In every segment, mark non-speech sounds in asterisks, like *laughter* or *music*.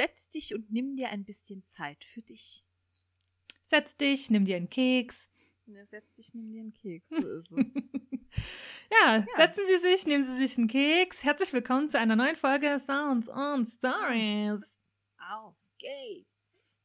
setz dich und nimm dir ein bisschen Zeit für dich. Setz dich, nimm dir einen Keks. Ja, setz dich, nimm dir einen Keks. So ist es. *laughs* ja, Ja. setzen Sie sich, nehmen Sie sich einen Keks. Herzlich willkommen zu einer neuen Folge Sounds on Stories. Auf geht's.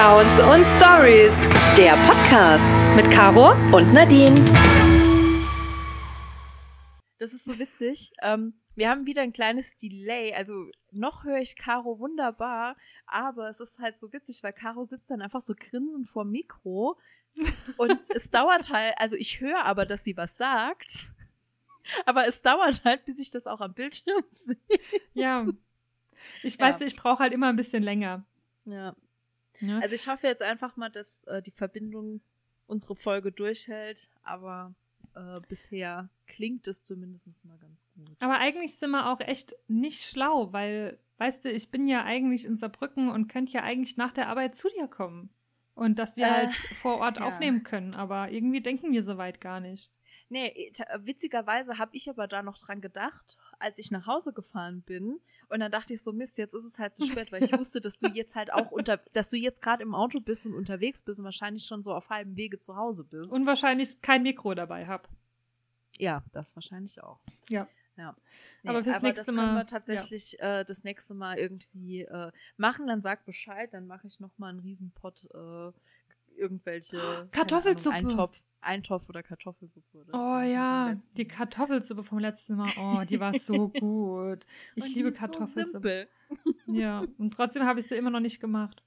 Sounds und Stories, der Podcast Mit Caro? und Nadine. Das ist so witzig. Ähm, wir haben wieder ein kleines Delay. Also noch höre ich Caro wunderbar, aber es ist halt so witzig, weil Caro sitzt dann einfach so grinsend vor dem Mikro und es dauert halt, also ich höre aber, dass sie was sagt, aber es dauert halt, bis ich das auch am Bildschirm *laughs* sehe. Ja. Ich Ja. weiß, ich brauche halt immer ein bisschen länger. Ja. Ne? Also ich hoffe jetzt einfach mal, dass äh, die Verbindung unsere Folge durchhält, aber äh, bisher klingt es zumindest mal ganz gut. Aber eigentlich sind wir auch echt nicht schlau, weil, weißt du, ich bin ja eigentlich in Saarbrücken und könnte ja eigentlich nach der Arbeit zu dir kommen. Und dass wir Äh, halt vor Ort ja. aufnehmen können. Aber irgendwie denken wir so weit gar nicht. Nee, ich- witzigerweise habe ich aber da noch dran gedacht, als ich nach Hause gefahren bin. Und dann dachte ich so, Mist, jetzt ist es halt zu spät, weil ich *laughs* wusste, dass du jetzt halt auch unter, dass du jetzt gerade im Auto bist und unterwegs bist und wahrscheinlich schon so auf halbem Wege zu Hause bist. Und wahrscheinlich kein Mikro dabei habe. ja, das wahrscheinlich auch. Ja. Ja. Aber fürs das nächste können Mal, wir tatsächlich äh, das nächste Mal irgendwie äh, machen. Dann sag Bescheid, dann mache ich noch mal einen Riesenpott äh, irgendwelche Kartoffelsuppe. Ahnung, Eintopf, Eintopf oder Kartoffelsuppe. Oder so Oh vom ja, die. Kartoffelsuppe vom letzten Mal. Oh, die war so *laughs* gut. Ich Und liebe So Kartoffelsuppe. simpel. *laughs* ja, und trotzdem habe ich sie immer noch nicht gemacht.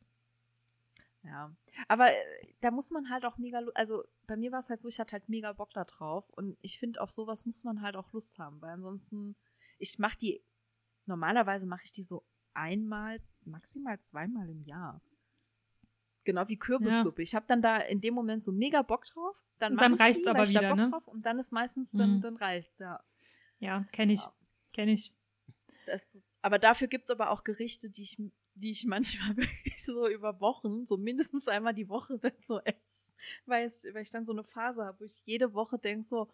Ja, aber äh, da muss man halt auch mega, also bei mir war es halt so, ich hatte halt mega Bock da drauf und ich finde, auf sowas muss man halt auch Lust haben, weil ansonsten, ich mache die, normalerweise mache ich die so einmal, maximal zweimal im Jahr. Genau wie Kürbissuppe. Ich habe dann da in dem Moment so mega Bock drauf, dann, Und dann ich reicht's die, aber wieder, Bock ne? drauf, und dann ist meistens, dann, Mhm. dann reicht's, ja. Ja, kenne ich. Ja. Kenne ich. Das ist, aber dafür gibt's aber auch Gerichte, die ich, die ich *laughs* manchmal wirklich so über Wochen, so mindestens einmal die Woche dann so esse. Weil, es, weil ich dann so eine Phase habe, wo ich jede Woche denke so,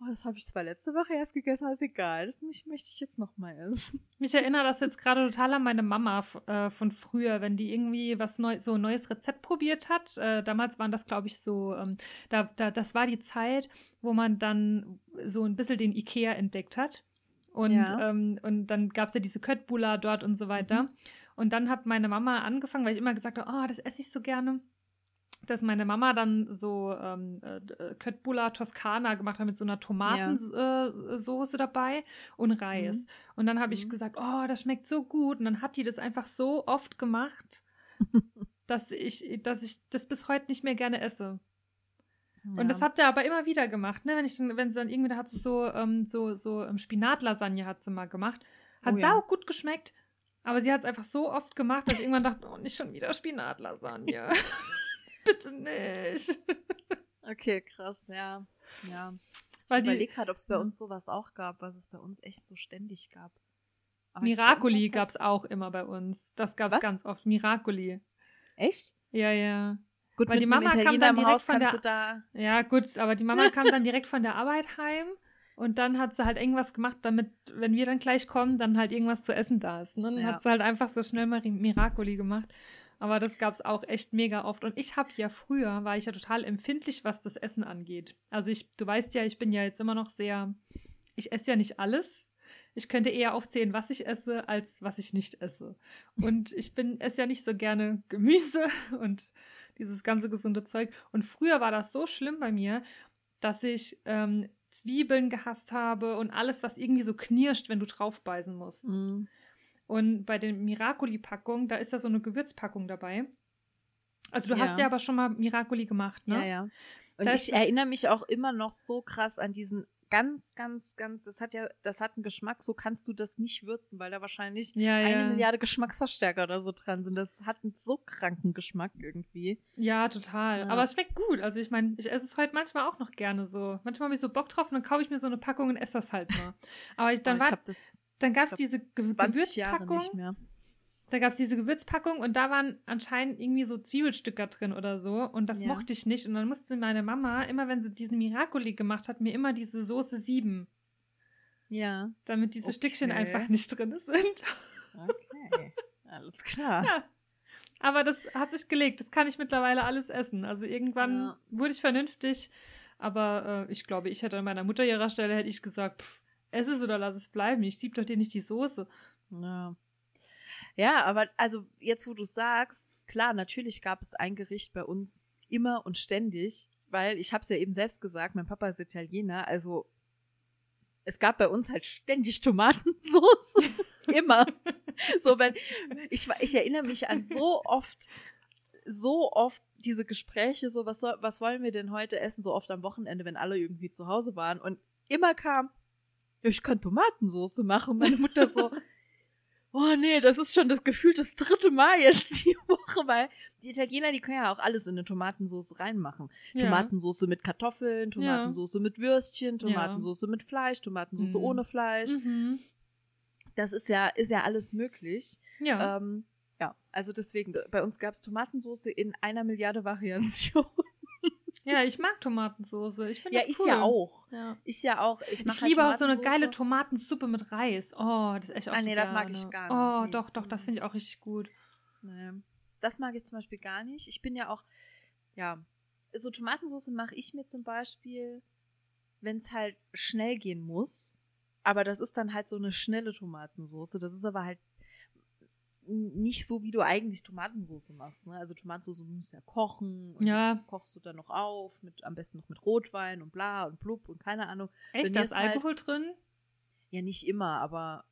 oh, das habe ich zwar letzte Woche erst gegessen, aber ist egal. Das möchte ich jetzt noch mal essen. *laughs* Mich erinnert das jetzt gerade total an meine Mama äh, von früher, wenn die irgendwie was neu, so ein neues Rezept probiert hat. Äh, damals waren das, glaube ich, so, ähm, da, da, das war die Zeit, wo man dann so ein bisschen den Ikea entdeckt hat. Und, Ja. ähm, und dann gab es ja diese Köttbullar dort und so weiter. Und dann hat meine Mama angefangen, weil ich immer gesagt habe, oh, das esse ich so gerne, dass meine Mama dann so ähm, äh, Köttbullar Toskana gemacht hat mit so einer Tomatensoße äh, Soße dabei und Reis. Mhm. Und dann habe ich Mhm. gesagt, oh, das schmeckt so gut. Und dann hat die das einfach so oft gemacht, *laughs* dass ich, dass ich das bis heute nicht mehr gerne esse. Und das hat sie aber immer wieder gemacht, ne? Wenn ich dann, wenn sie dann irgendwie, da hat sie so, ähm, so, so ähm, Spinatlasagne hat sie mal gemacht. Hat Oh ja. sau gut geschmeckt. Aber sie hat es einfach so oft gemacht, dass ich irgendwann dachte, oh, nicht schon wieder Spinatlasagne. *laughs* *laughs* Bitte nicht. Okay, krass, ja. Ja. Ich Weil die- überlege gerade, ob es bei Ja. uns sowas auch gab, was es bei uns echt so ständig gab. Aber ich- Miracoli gab es auch immer bei uns. Das gab es ganz oft. Miracoli. Echt? Ja, ja. Gut, Weil die Mama kam dann direkt von der- da Ja, gut, aber die Mama kam dann direkt von der Arbeit heim und dann hat sie halt irgendwas gemacht, damit, wenn wir dann gleich kommen, dann halt irgendwas zu essen da ist. Ne? Dann Ja. hat sie halt einfach so schnell mal Miracoli gemacht. Aber das gab es auch echt mega oft. Und ich habe ja früher, war ich ja total empfindlich, was das Essen angeht. Also ich, du weißt ja, ich bin ja jetzt immer noch sehr, ich esse ja nicht alles. Ich könnte eher aufzählen, was ich esse, als was ich nicht esse. Und ich bin, esse ja nicht so gerne Gemüse *laughs* und dieses ganze gesunde Zeug. Und früher war das so schlimm bei mir, dass ich ähm, Zwiebeln gehasst habe und alles, was irgendwie so knirscht, wenn du draufbeißen musst. Mhm. Und bei den Miracoli-Packungen, da ist ja so eine Gewürzpackung dabei. Also du hast Ja. ja aber schon mal Miracoli gemacht, ne? Ja, ja. Und Das- ich erinnere mich auch immer noch so krass an diesen ganz, ganz, ganz, das hat ja, das hat einen Geschmack, so kannst du das nicht würzen, weil da wahrscheinlich Ja, eine ja. Milliarde Geschmacksverstärker oder so dran sind. Das hat einen so kranken Geschmack irgendwie. Ja, total. Ja. Aber es schmeckt gut. Also ich meine, ich esse es heute manchmal auch noch gerne so. Manchmal habe ich so Bock drauf und dann kaufe ich mir so eine Packung und esse das halt mal. *laughs* Aber ich, dann, Aber ich war, habe das dann gab es diese Ge 20 Jahre Gewürzpackung. nicht mehr. Da gab es diese Gewürzpackung und da waren anscheinend irgendwie so Zwiebelstücker drin oder so. Und das Ja. mochte ich nicht. Und dann musste meine Mama, immer wenn sie diesen Miracoli gemacht hat, mir immer diese Soße sieben. Ja, Damit diese Okay. Stückchen einfach nicht drin sind. okay. Alles klar. Ja. Aber das hat sich gelegt. Das kann ich mittlerweile alles essen. Also irgendwann Ja. wurde ich vernünftig. Aber äh, ich glaube, ich hätte an meiner Mutter ihrer Stelle hätte ich gesagt, pff, ess es oder lass es bleiben. Ich sieb doch dir nicht die Soße. Ja. Ja, aber also jetzt, wo du sagst, klar, natürlich gab es ein Gericht bei uns immer und ständig, weil ich habe es ja eben selbst gesagt, mein Papa ist Italiener, also es gab bei uns halt ständig Tomatensauce, *laughs* immer. So, wenn ich ich erinnere mich an so oft so oft diese Gespräche, so was soll, was wollen wir denn heute essen, so oft am Wochenende, wenn alle irgendwie zu Hause waren und immer kam, ja, ich kann Tomatensauce machen. Meine Mutter so, *laughs* oh nee, das ist schon das Gefühl das dritte Mal jetzt die Woche, weil die Italiener, die können ja auch alles in eine Tomatensauce reinmachen. Ja. Tomatensauce mit Kartoffeln, Tomatensauce mit Würstchen, Ja. Tomatensauce mit Fleisch, Tomatensauce Mhm. ohne Fleisch. Mhm. Das ist ja, ist ja alles möglich. Ja. Ähm, ja, also deswegen, bei uns gab es Tomatensauce in einer Milliarde Variationen. Ja, ich mag Tomatensauce. Ich finde Ja, das ich cool. ja auch. Ja. Ich ja auch. Ich, Ich, mach halt liebe auch so eine geile Tomatensuppe mit Reis. Oh, das ist echt auch Ah, nee, das mag ich gar Oh, nicht. Nee. doch, doch, das finde ich auch richtig gut. Nee. Das mag ich zum Beispiel gar nicht. Ich bin ja auch, ja, so Tomatensauce mache ich mir zum Beispiel, wenn es halt schnell gehen muss. Aber das ist dann halt so eine schnelle Tomatensauce. Das ist aber halt nicht so, wie du eigentlich Tomatensauce machst. Ne? Also Tomatensauce musst du ja kochen. Und Ja. kochst du dann noch auf, mit, am besten noch mit Rotwein und bla und blub und keine Ahnung. Echt, da ist halt- Alkohol drin? Ja, nicht immer, aber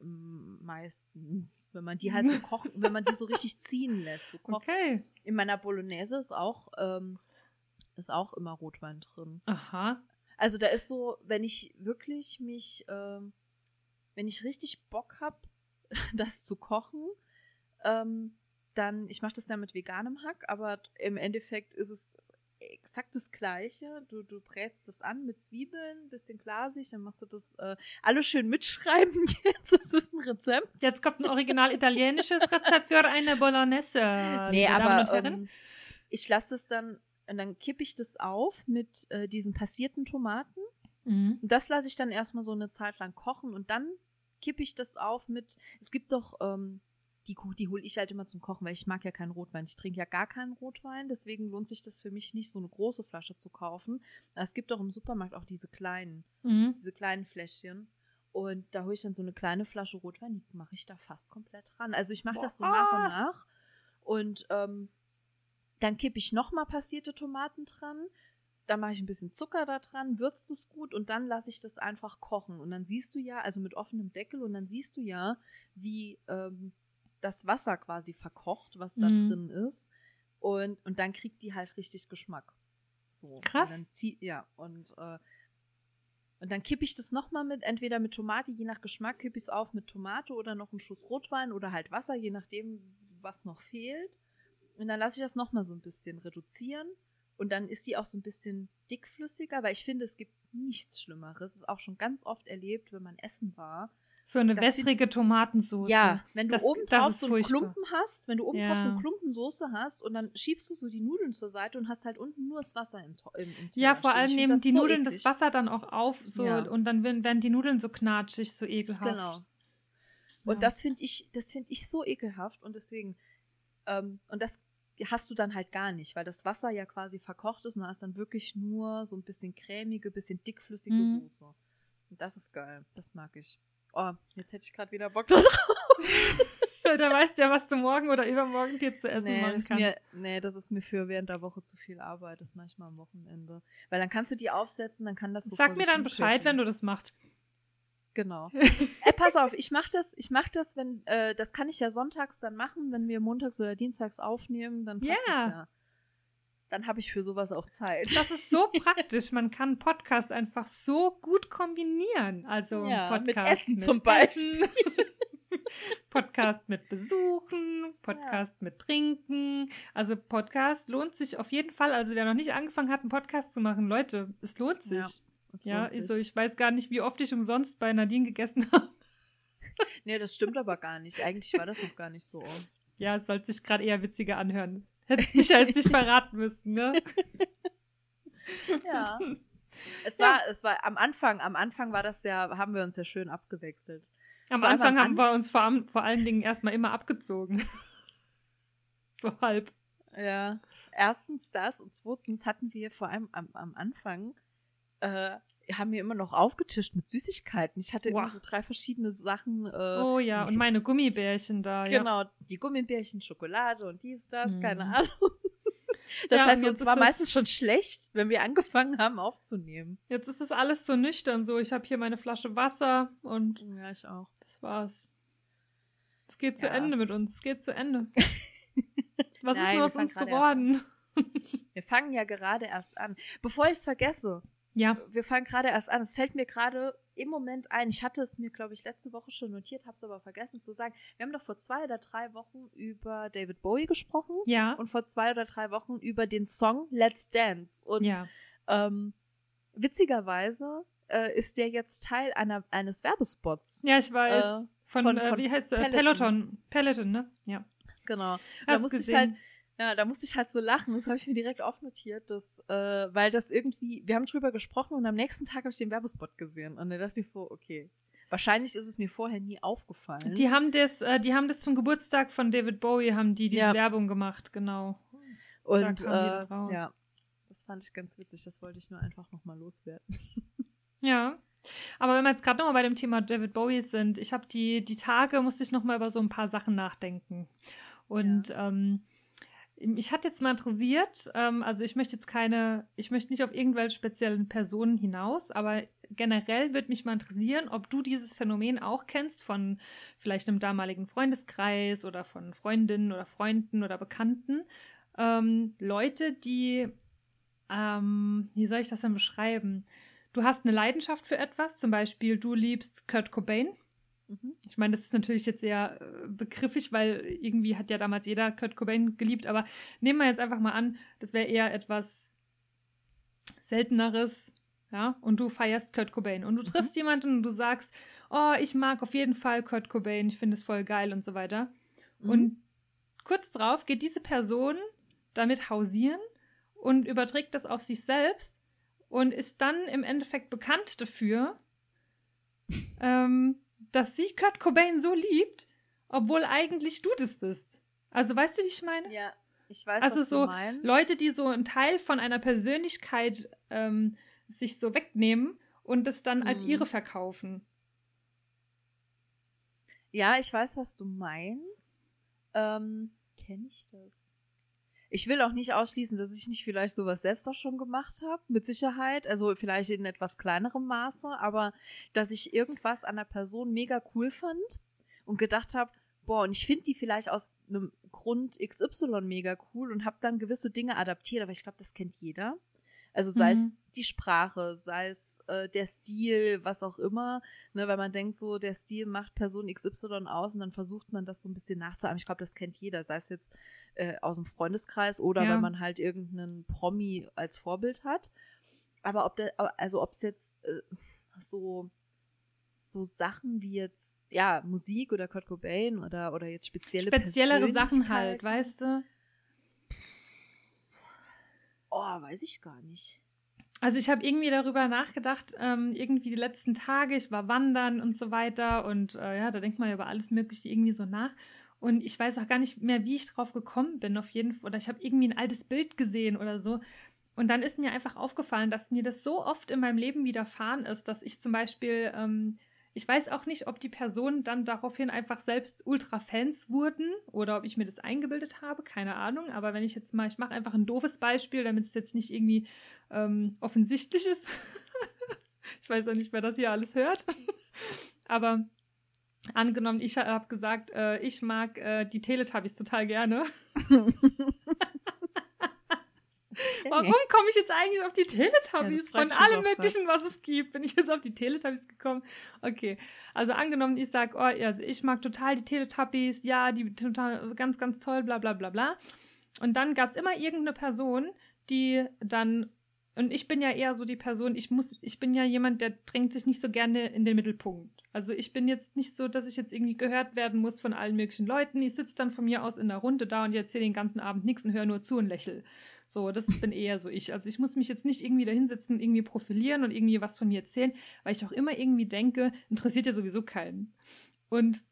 ähm, meistens, wenn man die halt so *laughs* kochen, wenn man die so richtig ziehen lässt. So kochen. Okay. In meiner Bolognese ist auch, ähm, ist auch immer Rotwein drin. Aha. Also da ist so, wenn ich wirklich mich, ähm, wenn ich richtig Bock hab, *laughs* das zu kochen, ähm, dann, ich mache das ja mit veganem Hack, aber im Endeffekt ist es exakt das Gleiche. Du, du brätst das an mit Zwiebeln, bisschen glasig, dann machst du das, äh, alles schön mitschreiben *laughs* jetzt, das ist ein Rezept. Jetzt kommt ein original italienisches Rezept für eine Bolognese. Nee, aber ähm, ich lasse es dann, und dann kippe ich das auf mit äh, diesen passierten Tomaten. Mhm. Das lasse ich dann erstmal so eine Zeit lang kochen und dann kippe ich das auf mit, es gibt doch, ähm, die, die hole ich halt immer zum Kochen, weil ich mag ja keinen Rotwein. Ich trinke ja gar keinen Rotwein, deswegen lohnt sich das für mich nicht, so eine große Flasche zu kaufen. Es gibt doch im Supermarkt auch diese kleinen, Mhm. diese kleinen Fläschchen. Und da hole ich dann so eine kleine Flasche Rotwein, die mache ich da fast komplett ran. Also ich mache das so nach und nach. Und ähm, dann kippe ich nochmal passierte Tomaten dran. Dann mache ich ein bisschen Zucker da dran, würzt es gut und dann lasse ich das einfach kochen. Und dann siehst du ja, also mit offenem Deckel, und dann siehst du ja, wie ähm, das Wasser quasi verkocht, was da Mhm. drin ist. Und, und dann kriegt die halt richtig Geschmack. So. Krass. Und dann zieh, ja, und, äh, und dann kippe ich das nochmal mit, entweder mit Tomate, je nach Geschmack, kippe ich es auf mit Tomate oder noch einen Schuss Rotwein oder halt Wasser, je nachdem, was noch fehlt. Und dann lasse ich das nochmal so ein bisschen reduzieren. Und dann ist sie auch so ein bisschen dickflüssiger, weil ich finde, es gibt nichts Schlimmeres. Es ist auch schon ganz oft erlebt, wenn man essen war. So eine das wässrige Tomatensoße. Ja, wenn du Das- oben drauf so einen furchtbar. Klumpen hast, wenn du oben drauf so Ja. einen Klumpen Soße hast und dann schiebst du so die Nudeln zur Seite und hast halt unten nur das Wasser im, im, im Ja, vor allem nehmen die so Nudeln eklig. das Wasser dann auch auf so Ja. und dann werden, werden die Nudeln so knatschig, so ekelhaft. Genau. Und Ja. das finde ich, das finde ich so ekelhaft und deswegen, ähm, und das hast du dann halt gar nicht, weil das Wasser ja quasi verkocht ist und da ist dann wirklich nur so ein bisschen cremige, bisschen dickflüssige Mhm. Soße. Und das ist geil. Das mag ich. Oh, jetzt hätte ich gerade wieder Bock *laughs* drauf. *laughs* da weißt du ja, was du morgen oder übermorgen dir zu essen Nee machen ist kannst. mir, nee, das ist mir für während der Woche zu viel Arbeit. Das manchmal am Wochenende. Weil dann kannst du die aufsetzen, dann kann das so Sag mir dann Bescheid, köcheln. wenn du das machst. Genau. *laughs* äh, pass auf, ich mach das, ich mach das, wenn, äh, das kann ich ja sonntags dann machen, wenn wir montags oder dienstags aufnehmen, dann passt Ja. das ja. dann habe ich für sowas auch Zeit. Das ist so *laughs* praktisch. Man kann Podcast einfach so gut kombinieren. Also Ja, Podcast mit Essen zum Beispiel. Essen, *laughs* Podcast mit Besuchen, Podcast mit Trinken. Also Podcast lohnt sich auf jeden Fall. Also wer noch nicht angefangen hat, einen Podcast zu machen, Leute, es lohnt sich. Ja, Das Ja, ich, so, sich. ich weiß gar nicht, wie oft ich umsonst bei Nadine gegessen *laughs* habe. Nee, das stimmt aber gar nicht. Eigentlich war das noch gar nicht so. Ja, es sollte sich gerade eher witziger anhören. Hättest mich jetzt nicht verraten müssen, ne? *laughs* Ja. Es war, es war am Anfang, am Anfang war das ja, haben wir uns ja schön abgewechselt. Am Vor Anfang haben wir uns vor, allem- vor allen Dingen erstmal immer abgezogen. *laughs* so halb. Ja. Erstens das und zweitens hatten wir vor allem am, am Anfang, äh, haben wir immer noch aufgetischt mit Süßigkeiten. Ich hatte immer Wow. so drei verschiedene Sachen. Äh, Oh ja, und meine Gummibärchen da. Ja. Genau, die Gummibärchen, Schokolade und dies, das, Mhm. keine Ahnung. *laughs* Das Ja, heißt, uns war ist meistens schon schlecht, wenn wir angefangen haben aufzunehmen. Jetzt ist das alles so nüchtern so. Ich habe hier meine Flasche Wasser und Ja, ich auch. das war's. Es geht zu Ja. Ende mit uns. Es geht zu Ende. *laughs* Was ist Nein, nur wir aus uns geworden? Wir fangen ja gerade erst an. Bevor ich es vergesse, Ja, wir fangen gerade erst an. Es fällt mir gerade im Moment ein. Ich hatte es mir, glaube ich, letzte Woche schon notiert, habe es aber vergessen zu sagen. Wir haben doch vor zwei oder drei Wochen über David Bowie gesprochen ja, und vor zwei oder drei Wochen über den Song Let's Dance. Und ja. ähm, witzigerweise äh, ist der jetzt Teil einer, eines Werbespots. Ja, ich weiß. Äh, von, von- äh, von wie heißt der? Peloton. Peloton. Ne? Ja. Genau. Da Hast musste ich halt, ja, da musste ich halt so lachen. Das habe ich mir direkt aufnotiert, dass, äh, weil das irgendwie, wir haben drüber gesprochen und am nächsten Tag habe ich den Werbespot gesehen. Und da dachte ich so, okay. Wahrscheinlich ist es mir vorher nie aufgefallen. Die haben das, äh, die haben das zum Geburtstag von David Bowie, haben die diese Ja. Werbung gemacht, genau. und da kam äh, ja, das fand ich ganz witzig. Das wollte ich nur einfach nochmal loswerden. *laughs* Ja. Aber wenn wir jetzt gerade nochmal bei dem Thema David Bowie sind, ich habe die, die Tage, musste ich nochmal über so ein paar Sachen nachdenken. Und ähm, mich hat jetzt mal interessiert, ähm, also ich möchte jetzt keine, ich möchte nicht auf irgendwelche speziellen Personen hinaus, aber generell würde mich mal interessieren, ob du dieses Phänomen auch kennst von vielleicht einem damaligen Freundeskreis oder von Freundinnen oder Freunden oder Bekannten. Ähm, Leute, die, ähm, wie soll ich das denn beschreiben? Du hast eine Leidenschaft für etwas, zum Beispiel du liebst Kurt Cobain. Mhm. Ich meine, das ist natürlich jetzt sehr äh, begriffig, weil irgendwie hat ja damals jeder Kurt Cobain geliebt, aber nehmen wir jetzt einfach mal an, das wäre eher etwas Selteneres, ja, und du feierst Kurt Cobain und du triffst jemanden und du sagst, oh, ich mag auf jeden Fall Kurt Cobain, ich finde es voll geil und so weiter. Mhm. Und kurz drauf geht diese Person damit hausieren und überträgt das auf sich selbst und ist dann im Endeffekt bekannt dafür, *laughs* ähm, dass sie Kurt Cobain so liebt, obwohl eigentlich du das bist. Also weißt du, wie ich meine? Ja, ich weiß, Also was so du meinst. Leute, die so einen Teil von einer Persönlichkeit ähm, sich so wegnehmen und es dann als Mhm. ihre verkaufen. Ja, ich weiß, was du meinst. Ähm, kenne ich das? Ich will auch nicht ausschließen, dass ich nicht vielleicht sowas selbst auch schon gemacht habe, mit Sicherheit. Also vielleicht in etwas kleinerem Maße, aber dass ich irgendwas an der Person mega cool fand und gedacht habe, boah, und ich finde die vielleicht aus einem Grund XY mega cool und habe dann gewisse Dinge adaptiert, aber ich glaube, das kennt jeder. Also sei es Mhm. die Sprache, sei es äh, der Stil, was auch immer, ne, weil man denkt so, der Stil macht Person XY aus und dann versucht man das so ein bisschen nachzuahmen. Ich glaube, das kennt jeder, sei es jetzt äh, aus dem Freundeskreis oder Ja. wenn man halt irgendeinen Promi als Vorbild hat. Aber ob der, also ob es jetzt äh, so so Sachen wie jetzt ja Musik oder Kurt Cobain oder oder jetzt spezielle Speziellere Sachen halt, weißt du? Oh, weiß ich gar nicht. Also ich habe irgendwie darüber nachgedacht, ähm, irgendwie die letzten Tage, ich war wandern und so weiter und äh, ja, da denkt man ja über alles Mögliche irgendwie so nach. Und ich weiß auch gar nicht mehr, wie ich drauf gekommen bin, auf jeden Fall. Oder ich habe irgendwie ein altes Bild gesehen oder so. Und dann ist mir einfach aufgefallen, dass mir das so oft in meinem Leben widerfahren ist, dass ich zum Beispiel, ähm, ich weiß auch nicht, ob die Personen dann daraufhin einfach selbst Ultra-Fans wurden oder ob ich mir das eingebildet habe, keine Ahnung. Aber wenn ich jetzt mal, ich mache einfach ein doofes Beispiel, damit es jetzt nicht irgendwie ähm, offensichtlich ist. *laughs* ich weiß auch nicht, wer das hier alles hört. *laughs* Aber angenommen, ich habe gesagt, äh, ich mag äh, die Teletubbies total gerne. *laughs* Warum komme ich jetzt eigentlich auf die Teletubbies? Ja, Von allem möglichen, was es gibt, bin ich jetzt auf die Teletubbies gekommen. Okay, also angenommen, ich sage, oh, also ich mag total die Teletubbies, ja, die total ganz, ganz toll, bla bla bla bla. Und dann gab es immer irgendeine Person, die dann und ich bin ja eher so die Person, ich muss, ich bin ja jemand, der drängt sich nicht so gerne in den Mittelpunkt. Also ich bin jetzt nicht so, dass ich jetzt irgendwie gehört werden muss von allen möglichen Leuten. Ich sitze dann von mir aus in der Runde da und erzähle den ganzen Abend nichts und höre nur zu und lächel. So, das bin eher so ich. Also ich muss mich jetzt nicht irgendwie da hinsetzen und irgendwie profilieren und irgendwie was von mir erzählen, weil ich auch immer irgendwie denke, interessiert ja sowieso keinen. Und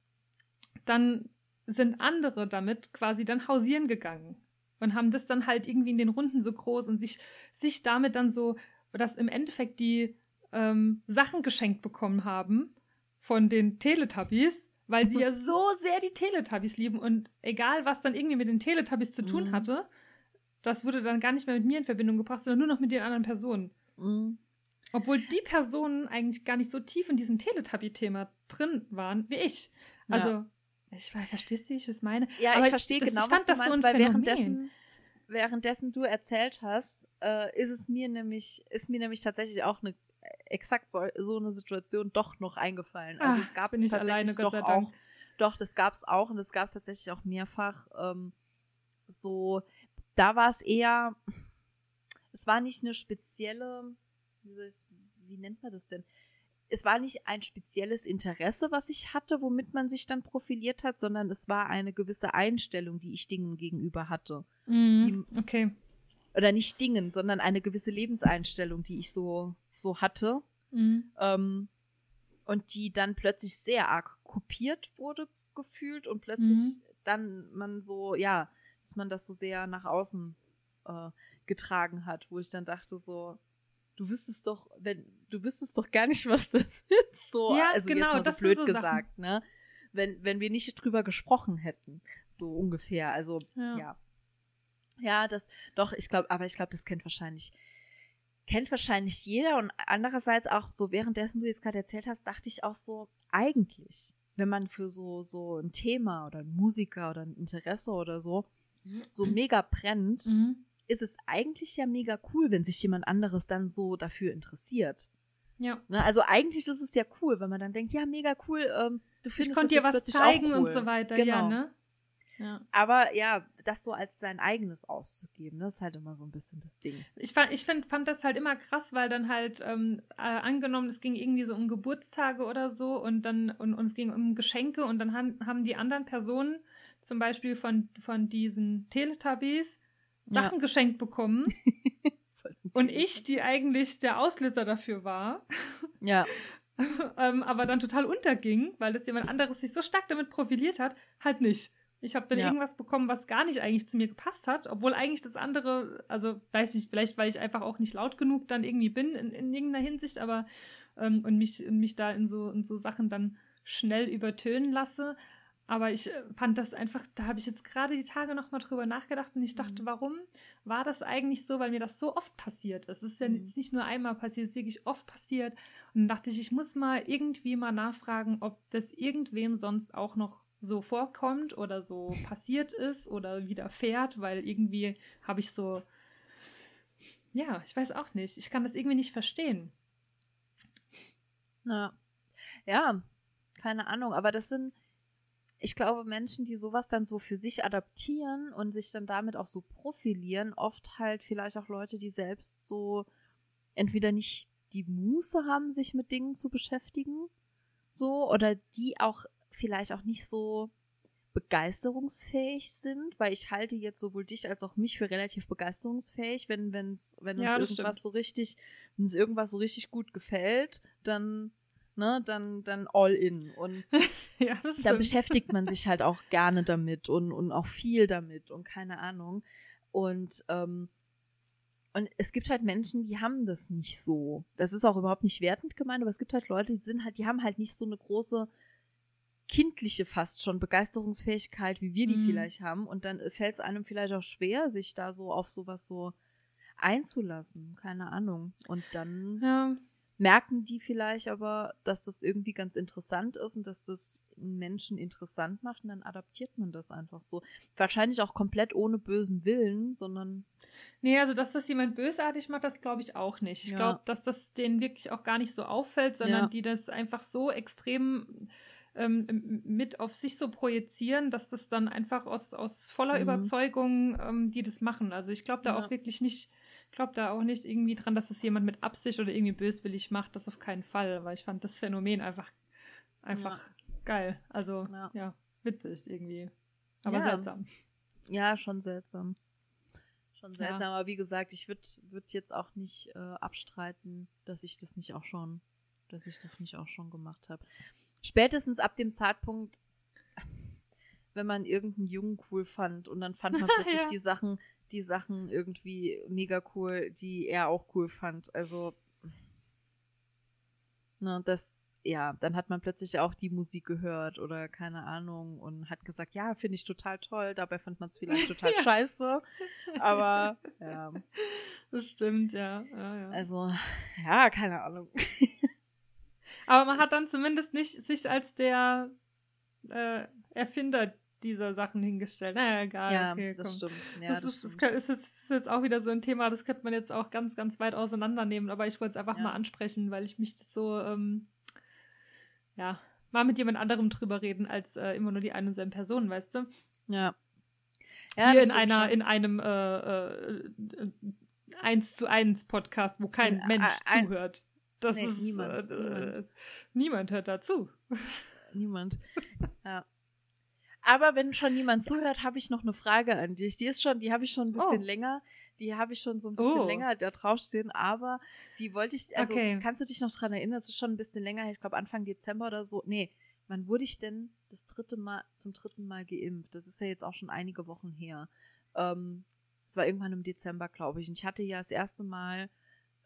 dann sind andere damit quasi dann hausieren gegangen und haben das dann halt irgendwie in den Runden so groß und sich, sich damit dann so, dass im Endeffekt die ähm, Sachen geschenkt bekommen haben von den Teletubbies, weil sie ja so sehr die Teletubbies lieben und egal, was dann irgendwie mit den Teletubbies zu tun Mhm. hatte, das wurde dann gar nicht mehr mit mir in Verbindung gebracht, sondern nur noch mit den anderen Personen. Mhm. Obwohl die Personen eigentlich gar nicht so tief in diesem Teletubby-Thema drin waren wie ich. Ja. Also, ich weiß, verstehst du, wie ich es meine? Ja, Aber ich verstehe das- genau, ich fand was du das so meinst, ein weil Phänomen. währenddessen, währenddessen du erzählt hast, äh, ist es mir nämlich, ist mir nämlich tatsächlich auch eine exakt so, so eine Situation doch noch eingefallen. Also Ah, es gab ich tatsächlich alleine, doch Dank. auch, doch, das gab es auch und das gab es tatsächlich auch mehrfach. Ähm, so, da war es eher, es war nicht eine spezielle, wie, soll ich's- wie nennt man das denn? Es war nicht ein spezielles Interesse, was ich hatte, womit man sich dann profiliert hat, sondern es war eine gewisse Einstellung, die ich Dingen gegenüber hatte. Mhm. Okay. Oder nicht Dingen, sondern eine gewisse Lebenseinstellung, die ich so, so hatte. Mhm. Ähm, und die dann plötzlich sehr arg kopiert wurde, gefühlt, und plötzlich dann man so, ja, dass man das so sehr nach außen äh, getragen hat, wo ich dann dachte so, du wüsstest doch, wenn, du wüsstest doch gar nicht, *laughs* was das ist. So, Ja, also genau, jetzt mal so blöd so Sachen. gesagt, ne? Wenn, wenn wir nicht drüber gesprochen hätten. So ungefähr. Also, Ja. ja. Ja, das, doch, ich glaube, aber ich glaube, das kennt wahrscheinlich, kennt wahrscheinlich jeder und andererseits auch so, währenddessen du jetzt gerade erzählt hast, dachte ich auch so, eigentlich, wenn man für so, so ein Thema oder einen Musiker oder ein Interesse oder so, so mega brennt, Mhm. ist es eigentlich ja mega cool, wenn sich jemand anderes dann so dafür interessiert. Ja. Ne? Also eigentlich ist es ja cool, wenn man dann denkt, ja, mega cool, ähm, du Ich findest konnte das dir jetzt was zeigen cool. und so weiter, genau. ja, ne? Ja. Aber ja, das so als sein eigenes auszugeben, das ist halt immer so ein bisschen das Ding. Ich, fand, ich find, fand das halt immer krass, weil dann halt ähm, äh, angenommen, es ging irgendwie so um Geburtstage oder so und dann und, und es ging um Geschenke und dann haben, haben die anderen Personen zum Beispiel von, von diesen Teletubbies Ja. Sachen geschenkt bekommen *laughs* und ich, die eigentlich der Auslöser dafür war, *laughs* Ja, *laughs* ähm, aber dann total unterging, weil das jemand anderes sich so stark damit profiliert hat, halt nicht. Ich habe dann Ja. irgendwas bekommen, was gar nicht eigentlich zu mir gepasst hat, obwohl eigentlich das andere, also weiß ich, vielleicht weil ich einfach auch nicht laut genug dann irgendwie bin in, in irgendeiner Hinsicht, aber ähm, und mich, und mich da in so, in so Sachen dann schnell übertönen lasse. Aber ich äh, fand das einfach, da habe ich jetzt gerade die Tage nochmal drüber nachgedacht und ich dachte, Mhm. warum war das eigentlich so? Weil mir das so oft passiert. ist. Es ist ja Mhm. jetzt nicht nur einmal passiert, es ist wirklich oft passiert. Und dann dachte ich, ich muss mal irgendwie mal nachfragen, ob das irgendwem sonst auch noch so vorkommt oder so *laughs* passiert ist oder widerfährt, weil irgendwie habe ich so, ja, ich weiß auch nicht. Ich kann das irgendwie nicht verstehen. Ja. Ja, keine Ahnung, aber das sind, ich glaube, Menschen, die sowas dann so für sich adaptieren und sich dann damit auch so profilieren, oft halt vielleicht auch Leute, die selbst so entweder nicht die Muße haben, sich mit Dingen zu beschäftigen, so, oder die auch vielleicht auch nicht so begeisterungsfähig sind, weil ich halte jetzt sowohl dich als auch mich für relativ begeisterungsfähig, wenn wenn's wenn uns Ja, irgendwas stimmt. so richtig wenn uns irgendwas so richtig gut gefällt, dann ne, dann dann all in und *laughs* ja, da stimmt. beschäftigt man sich halt auch *laughs* gerne damit und, und auch viel damit und keine Ahnung. Und, ähm, und es gibt halt Menschen, die haben das nicht so. Das ist auch überhaupt nicht wertend gemeint, aber es gibt halt Leute, die sind halt, die haben halt nicht so eine große kindliche fast schon Begeisterungsfähigkeit, wie wir die Mhm. vielleicht haben. Und dann fällt es einem vielleicht auch schwer, sich da so auf sowas so einzulassen. Keine Ahnung. Und dann Ja, merken die vielleicht aber, dass das irgendwie ganz interessant ist und dass das Menschen interessant macht und dann adaptiert man das einfach so. Wahrscheinlich auch komplett ohne bösen Willen, sondern. Nee, also dass das jemand bösartig macht, das glaube ich auch nicht. Ich Ja. glaube, dass das denen wirklich auch gar nicht so auffällt, sondern Ja. die das einfach so extrem ähm, mit auf sich so projizieren, dass das dann einfach aus, aus voller Mhm. Überzeugung ähm, die das machen. Also ich glaube da Ja. auch wirklich nicht, glaube da auch nicht irgendwie dran, dass das jemand mit Absicht oder irgendwie böswillig macht. Das auf keinen Fall, weil ich fand das Phänomen einfach, einfach geil. Also Ja. ja. witzig irgendwie. Aber Ja. seltsam. Ja, schon seltsam. Schon Ja. seltsam, aber wie gesagt, ich würde würd jetzt auch nicht äh, abstreiten, dass ich das nicht auch schon, dass ich das nicht auch schon gemacht habe. Spätestens ab dem Zeitpunkt, wenn man irgendeinen Jungen cool fand und dann fand *laughs* man plötzlich Ja. die Sachen, die Sachen irgendwie mega cool, die er auch cool fand. Also, ne, das, ja, dann hat man plötzlich auch die Musik gehört oder keine Ahnung und hat gesagt, ja, finde ich total toll. Dabei fand man es vielleicht *laughs* total Ja. scheiße. Aber, *laughs* ja, Das stimmt, ja. ja, ja. also, ja, keine Ahnung. Aber man hat dann zumindest nicht sich als der äh, Erfinder dieser Sachen hingestellt. Naja, egal. ja, okay, das komm. stimmt. Ja, das, das, ist, das stimmt. kann- ist, jetzt, ist jetzt auch wieder so ein Thema, das könnte man jetzt auch ganz, ganz weit auseinandernehmen, aber ich wollte es einfach Ja. mal ansprechen, weil ich mich so, ähm, ja, mal mit jemand anderem drüber reden, als äh, immer nur die eine und selben Person, weißt du? ja. Hier das in einer, schon. in einem äh, äh, äh, 1 zu 1 Podcast, wo kein In- Mensch ein- zuhört. Das Nee, ist niemand, äh, niemand. äh, niemand hört dazu. Niemand. ja. Aber wenn schon niemand zuhört, habe ich noch eine Frage an dich. Die ist schon, die habe ich schon ein bisschen Oh. länger. Die habe ich schon so ein bisschen Oh. länger da draufstehen, aber die wollte ich, also Okay. kannst du dich noch dran erinnern? Das ist schon ein bisschen länger, her, ich glaube Anfang Dezember oder so. Nee, wann wurde ich denn das dritte Mal, zum dritten Mal geimpft? Das ist ja jetzt auch schon einige Wochen her. Ähm, es war irgendwann im Dezember, glaube ich. Und ich hatte ja das erste Mal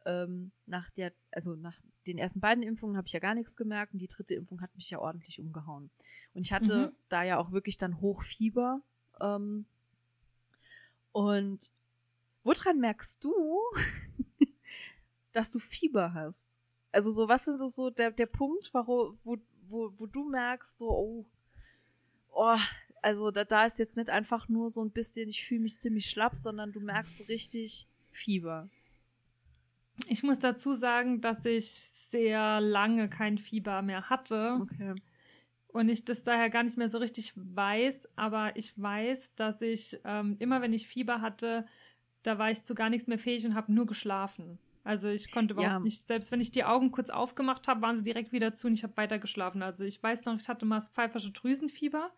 ähm, nach der, also nach den ersten beiden Impfungen habe ich ja gar nichts gemerkt und die dritte Impfung hat mich ja ordentlich umgehauen. Und ich hatte Mhm. da ja auch wirklich dann Hochfieber. Ähm, und woran merkst du, *laughs* dass du Fieber hast? Also so, was ist so, so der, der Punkt, wo, wo, wo, wo du merkst, so, oh, oh, also da, da ist jetzt nicht einfach nur so ein bisschen, ich fühle mich ziemlich schlapp, sondern du merkst so richtig Fieber. Ich muss dazu sagen, dass ich sehr lange kein Fieber mehr hatte Okay. und ich das daher gar nicht mehr so richtig weiß. Aber ich weiß, dass ich ähm, immer, wenn ich Fieber hatte, da war ich zu gar nichts mehr fähig und habe nur geschlafen. Also ich konnte überhaupt Ja. nicht, selbst wenn ich die Augen kurz aufgemacht habe, waren sie direkt wieder zu und ich habe weiter geschlafen. Also ich weiß noch, ich hatte mal das pfeifersche Drüsenfieber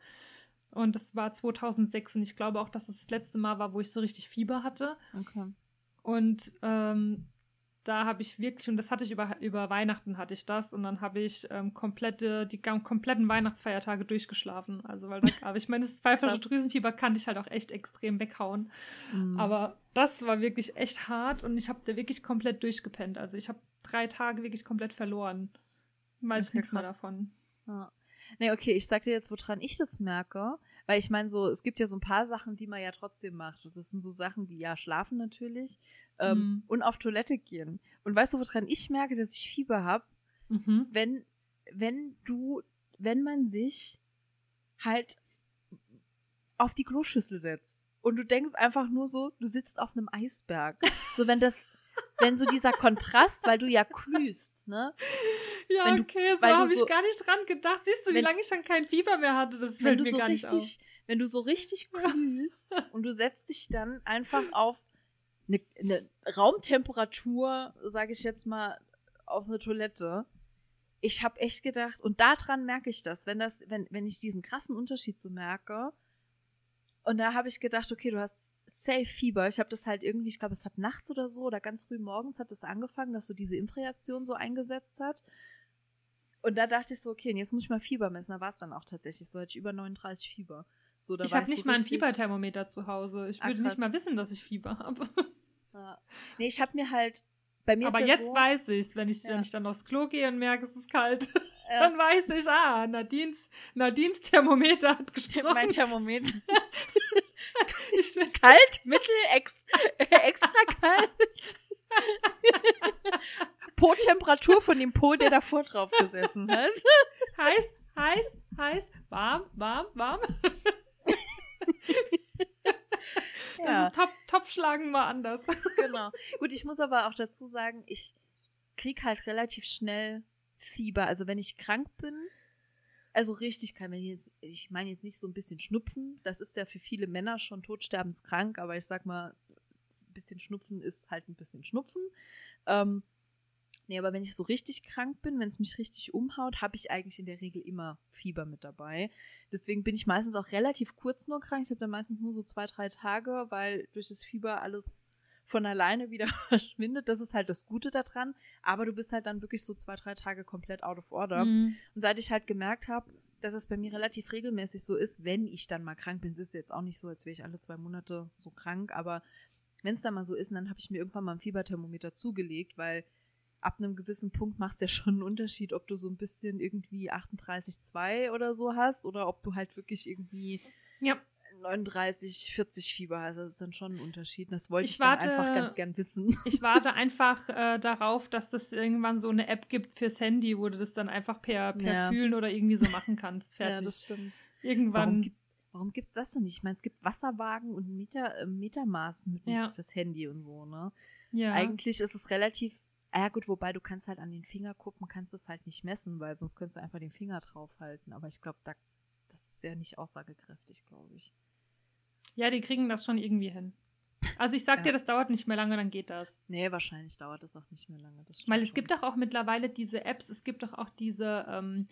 und das war 2006 und ich glaube auch, dass das das letzte Mal war, wo ich so richtig Fieber hatte. Okay. Und ähm, da habe ich wirklich, und das hatte ich über, über Weihnachten hatte ich das, und dann habe ich ähm, komplette, die kompletten Weihnachtsfeiertage durchgeschlafen. Also, weil da, aber ich meine, *laughs* das pfeifersche Krass. Drüsenfieber kann ich halt auch echt extrem weghauen. Mhm. Aber das war wirklich echt hart und ich habe da wirklich komplett durchgepennt. Also ich habe drei Tage wirklich komplett verloren. Weiß Okay, nichts mehr davon. Ja. Nee, okay, ich sag dir jetzt, woran ich das merke. Weil ich meine, so, es gibt ja so ein paar Sachen, die man ja trotzdem macht. Das sind so Sachen wie, ja, schlafen natürlich ähm, Mhm. und auf Toilette gehen. Und weißt du, woran ich merke, dass ich Fieber habe? Mhm. Wenn, wenn du, wenn man sich halt auf die Kloschüssel setzt und du denkst einfach nur so, du sitzt auf einem Eisberg. So, wenn das, *laughs* wenn so dieser Kontrast, weil du ja glühst, ne? Ja, du- okay, so habe ich so- gar nicht dran gedacht. Siehst du, wie Wenn- lange ich schon kein Fieber mehr hatte? Das wenn fällt du mir so gar nicht auf. richtig, wenn du so richtig glühst und du setzt dich dann einfach auf eine, eine Raumtemperatur, sage ich jetzt mal, auf eine Toilette. Ich habe echt gedacht, und daran merke ich das, wenn das, wenn, wenn ich diesen krassen Unterschied so merke. Und da habe ich gedacht, okay, du hast safe Fieber. Ich habe das halt irgendwie, ich glaube, es hat nachts oder so oder ganz früh morgens hat es angefangen, dass so diese Impfreaktion so eingesetzt hat. Und da dachte ich so, okay, und jetzt muss ich mal Fieber messen. Da war es dann auch tatsächlich so, hatte ich über 39 Fieber. So, da ich habe nicht so mal ein Fieberthermometer zu Hause. Ich Ah, würde krass. nicht mal wissen, dass ich Fieber habe. *laughs* Ja. Nee, ich habe mir halt, bei mir Aber ja jetzt so, weiß ich wenn ich, Ja. wenn ich dann aufs Klo gehe und merke, es ist kalt, *laughs* äh, dann weiß ich, ah, Nadines, Nadines Thermometer hat gesprochen. mein Thermometer. *laughs* Ich bin, kalt, mittel, ex, extra kalt. *laughs* Po-Temperatur von dem Po, der davor drauf gesessen hat. heiß, heiß, heiß, warm, warm, warm. Das Ja, ist Top, Topfschlagen mal anders. *laughs* genau. Gut, ich muss aber auch dazu sagen, ich krieg halt relativ schnell Fieber. Also wenn ich krank bin, also richtig wenn ich jetzt, ich meine jetzt nicht so ein bisschen Schnupfen, das ist ja für viele Männer schon todsterbenskrank, aber ich sag mal, ein bisschen Schnupfen ist halt ein bisschen Schnupfen. Ähm, nee, aber wenn ich so richtig krank bin, wenn es mich richtig umhaut, habe ich eigentlich in der Regel immer Fieber mit dabei. Deswegen bin ich meistens auch relativ kurz nur krank. Ich habe dann meistens nur so zwei, drei Tage, weil durch das Fieber alles von alleine *laughs* wieder verschwindet. Das ist halt das Gute daran. Aber du bist halt dann wirklich so zwei, drei Tage komplett out of order. Mhm. Und seit ich halt gemerkt habe, dass es bei mir relativ regelmäßig so ist, wenn ich dann mal krank bin, es ist jetzt auch nicht so, als wäre ich alle zwei Monate so krank, aber wenn es dann mal so ist, dann habe ich mir irgendwann mal ein Fieberthermometer zugelegt, weil ab einem gewissen Punkt macht es ja schon einen Unterschied, ob du so ein bisschen irgendwie 38,2 oder so hast oder ob du halt wirklich irgendwie Ja, 39, 40 Fieber hast. Das ist dann schon ein Unterschied. Das wollte ich, Ich dann warte- einfach ganz gern wissen. *laughs* ich warte einfach äh, darauf, dass es irgendwann so eine App gibt fürs Handy, wo du das dann einfach per, per Ja. Fühlen oder irgendwie so machen kannst. *laughs* Fertig. stimmt. irgendwann. Warum, gibt, warum gibt's das denn nicht? Ich meine, es gibt Wasserwagen und Meter, äh, Metermaß mit, Ja. fürs Handy und so, ne? ja. Eigentlich ist es relativ. Ah ja, gut, wobei du kannst halt an den Finger gucken, kannst es halt nicht messen, weil sonst könntest du einfach den Finger draufhalten. Aber ich glaube, da, das ist ja nicht aussagekräftig, glaube ich. ja, die kriegen das schon irgendwie hin. Also ich sag Ja. dir, das dauert nicht mehr lange, dann geht das. Nee, wahrscheinlich dauert das auch nicht mehr lange. Weil es schon. gibt doch auch mittlerweile diese Apps, es gibt doch auch diese, ähm,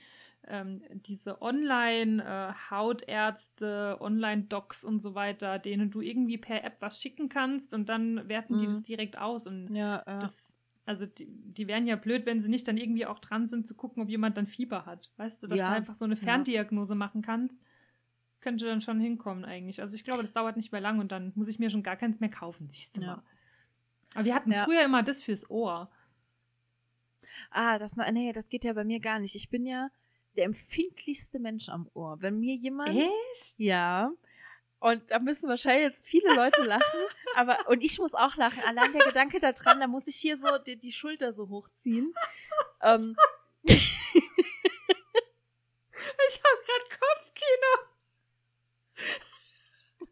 ähm, diese Online-Hautärzte, Online-Docs und so weiter, denen du irgendwie per App was schicken kannst und dann werten die Mhm. das direkt aus. Und Ja, ja. das, also die, die wären ja blöd, wenn sie nicht dann irgendwie auch dran sind zu gucken, ob jemand dann Fieber hat. Weißt du, dass Ja, du einfach so eine. Ferndiagnose machen kannst. Könnte dann schon hinkommen eigentlich. Also ich glaube, das dauert nicht mehr lang und dann muss ich mir schon gar keins mehr kaufen, siehst du Ja. mal. Aber wir hatten Ja. früher immer das fürs Ohr. Ah, das mal, nee, das geht ja bei mir gar nicht. Ich bin ja der empfindlichste Mensch am Ohr. Wenn mir jemand. Echt? Ja. Und da müssen wahrscheinlich jetzt viele Leute lachen, *laughs* aber und ich muss auch lachen. Allein der Gedanke daran, da muss ich hier so die, die Schulter so hochziehen. ähm, *laughs* Ich habe gerade Kopfkino.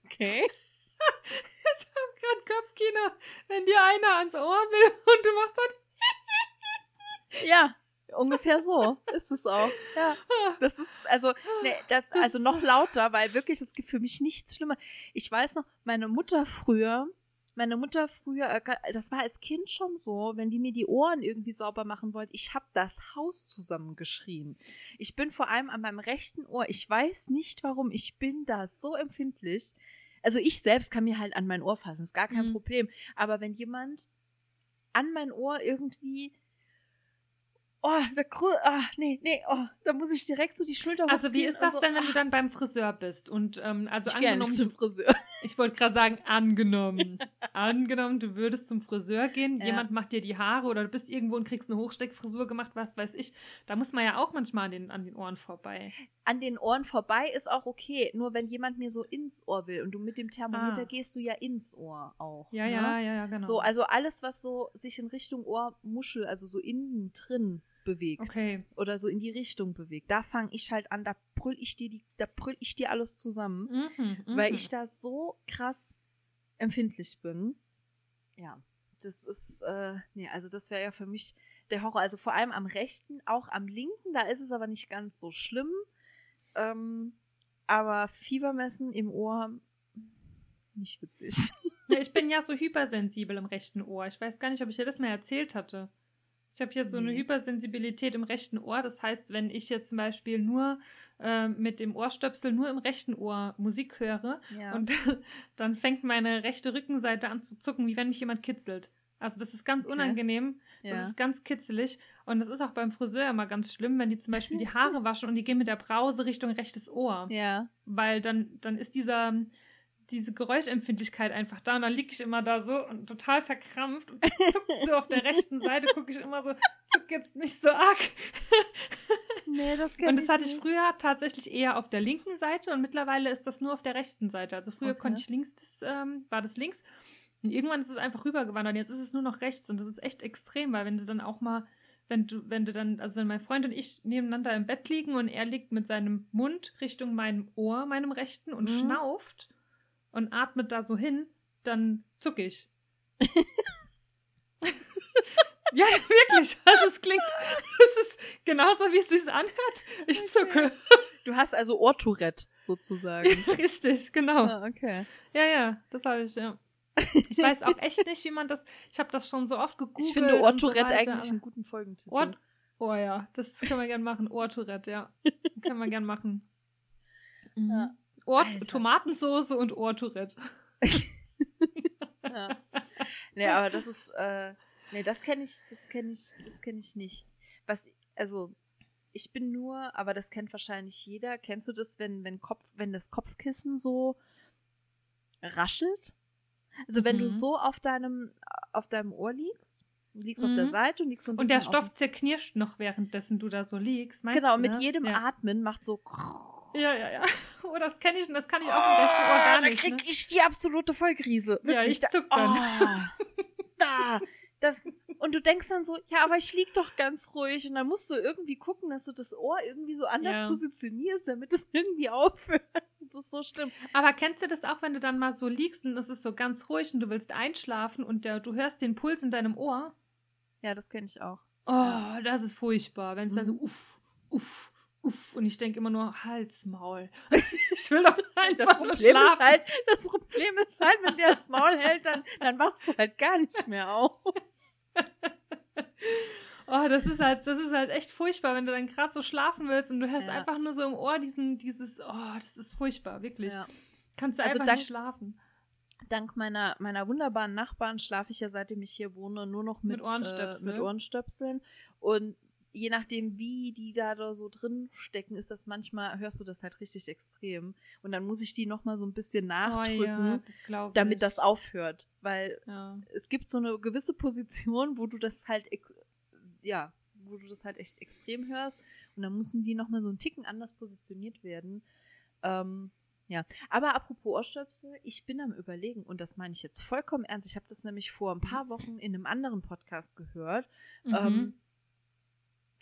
okay. Ich habe gerade Kopfkino. Wenn dir einer ans Ohr will und du machst dann. Ja, ungefähr so ist es auch. Ja. Das ist also, nee, das, also noch lauter, weil wirklich, es gibt für mich nichts schlimmer. Ich weiß noch, meine Mutter früher, meine Mutter früher, äh, das war als Kind schon so, wenn die mir die Ohren irgendwie sauber machen wollte, ich habe das Haus zusammengeschrien. Ich bin vor allem an meinem rechten Ohr, ich weiß nicht warum, ich bin da so empfindlich. Also ich selbst kann mir halt an mein Ohr fassen, ist gar kein Mhm. Problem. Aber wenn jemand an mein Ohr irgendwie Oh, der Gru ah, nee, nee, oh, da muss ich direkt so die Schulter Also wie ist das so, denn, wenn du ah, dann beim Friseur bist? Und ähm, also ich gehe nicht angenommen, zum Friseur. *laughs* ich wollte gerade sagen, angenommen. angenommen, du würdest zum Friseur gehen, Ja. jemand macht dir die Haare oder du bist irgendwo und kriegst eine Hochsteckfrisur gemacht, was weiß ich. Da muss man ja auch manchmal an den, an den Ohren vorbei. An den Ohren vorbei ist auch okay. Nur wenn jemand mir so ins Ohr will und du mit dem Thermometer Ah. gehst du ja ins Ohr auch. Ja, ne? ja, ja, ja, genau. So, also alles, was so sich in Richtung Ohrmuschel, also so innen drin bewegt. okay. Oder so in die Richtung bewegt. Da fange ich halt an, da brüll ich dir die, da brüll ich dir alles zusammen. Mhm, weil mhm. ich da so krass empfindlich bin. Ja, das ist, äh, nee, also das wäre ja für mich der Horror. Also vor allem am rechten, auch am linken, da ist es aber nicht ganz so schlimm. Ähm, aber Fiebermessen im Ohr, nicht witzig. Ich bin *laughs* ja so hypersensibel im rechten Ohr. Ich weiß gar nicht, ob ich dir das mal erzählt hatte. Ich habe jetzt so eine Nee. Hypersensibilität im rechten Ohr. Das heißt, wenn ich jetzt zum Beispiel nur äh, mit dem Ohrstöpsel nur im rechten Ohr Musik höre Ja. und *laughs* dann fängt meine rechte Rückenseite an zu zucken, wie wenn mich jemand kitzelt. Also das ist ganz Okay. unangenehm. ja. Das ist ganz kitzelig. Und das ist auch beim Friseur immer ganz schlimm, wenn die zum Beispiel die *laughs* Haare waschen und die gehen mit der Brause Richtung rechtes Ohr ja. weil dann, dann ist dieser, diese Geräuschempfindlichkeit einfach da und dann liege ich immer da so und total verkrampft und zuck so auf der *laughs* rechten Seite, gucke ich immer so, zuck jetzt nicht so arg. Nee, das kenn Und das hatte ich nicht. früher tatsächlich eher auf der linken Seite und mittlerweile ist das nur auf der rechten Seite. Also früher Okay. konnte ich links, das, ähm, war das links Und irgendwann ist es einfach rübergewandert. Jetzt ist es nur noch rechts und das ist echt extrem, weil wenn du dann auch mal, wenn du, wenn du dann, also wenn mein Freund und ich nebeneinander im Bett liegen und er liegt mit seinem Mund Richtung meinem Ohr, meinem rechten, und Mhm. schnauft und atmet da so hin, dann zuck ich. *laughs* ja, wirklich. Also es klingt, es ist genauso, wie es sich anhört. Ich zucke. Du hast also Ohrtourette sozusagen. *laughs* Richtig, genau. ah, okay. Ja, ja, das habe ich, ja. Ich weiß auch echt nicht, wie man das. Ich habe das schon so oft gegoogelt. Ich finde so Ohrtourette weiter, eigentlich einen guten Folgentitel. Ohr, oh ja, das können wir gern machen. Ohrtourette, ja. können wir gern machen. Mhm. Ja. Ohr, Alter. Tomatensoße und Ohrtourette. *laughs* Ja. Nee, aber das ist, äh, nee, das kenne ich, das kenne ich, das kenne ich nicht. Was, also, ich bin nur, aber das kennt wahrscheinlich jeder. Kennst du das, wenn, wenn Kopf, wenn das Kopfkissen so raschelt? Also, wenn du Mhm. so auf deinem, auf deinem Ohr liegst, du liegst auf der Mhm. Seite und liegst so ein Und der bisschen Stoff zerknirscht noch, währenddessen du da so liegst. Meinst Genau, du, mit ne? jedem ja. Atmen macht so. Ja, ja, ja. *laughs* Oh, das kenne ich und das kann ich auch im rechten Ohr gar Oh, da nicht. krieg Ne? ich die absolute Vollkrise. Ja, Wirklich, ich da- zuck dann. Oh, da. Das, und du denkst dann so, ja, aber ich lieg doch ganz ruhig. Und dann musst du irgendwie gucken, dass du das Ohr irgendwie so anders Ja. positionierst, damit es irgendwie *laughs* aufhört. Das ist so schlimm. Aber kennst du das auch, wenn du dann mal so liegst und es ist so ganz ruhig und du willst einschlafen und der, du hörst den Puls in deinem Ohr? Ja, das kenne ich auch. Oh, das ist furchtbar, wenn es dann so Mhm. uff, uff, uff und ich denke immer nur Hals, Maul. *laughs* ich will doch Das einfach nur Problem, schlafen. ist halt, das Problem ist halt, wenn der das Maul hält, dann, dann wachst du halt gar nicht mehr auf. *laughs* Oh, das ist halt, das ist halt echt furchtbar, wenn du dann gerade so schlafen willst und du hörst Ja. einfach nur so im Ohr diesen, dieses, oh, das ist furchtbar, wirklich. Ja. Kannst du Also einfach dank- nicht schlafen. Dank meiner, meiner wunderbaren Nachbarn schlafe ich ja, seitdem ich hier wohne, nur noch mit, Mit Ohrenstöpsel. Äh, mit Ohrstöpseln. Und je nachdem, wie die da, da so drin stecken, ist das manchmal, hörst du das halt richtig extrem. Und dann muss ich die nochmal so ein bisschen Oh nachdrücken, ja, das glaube ich. damit das aufhört. Weil Ja. es gibt so eine gewisse Position, wo du das halt, ja, wo du das halt echt extrem hörst. Und dann müssen die nochmal so einen Ticken anders positioniert werden. Ähm, ja, aber apropos Ohrstöpsel, ich bin am Überlegen, und das meine ich jetzt vollkommen ernst. Ich habe das nämlich vor ein paar *laughs* Wochen in einem anderen Podcast gehört, Mhm. ähm,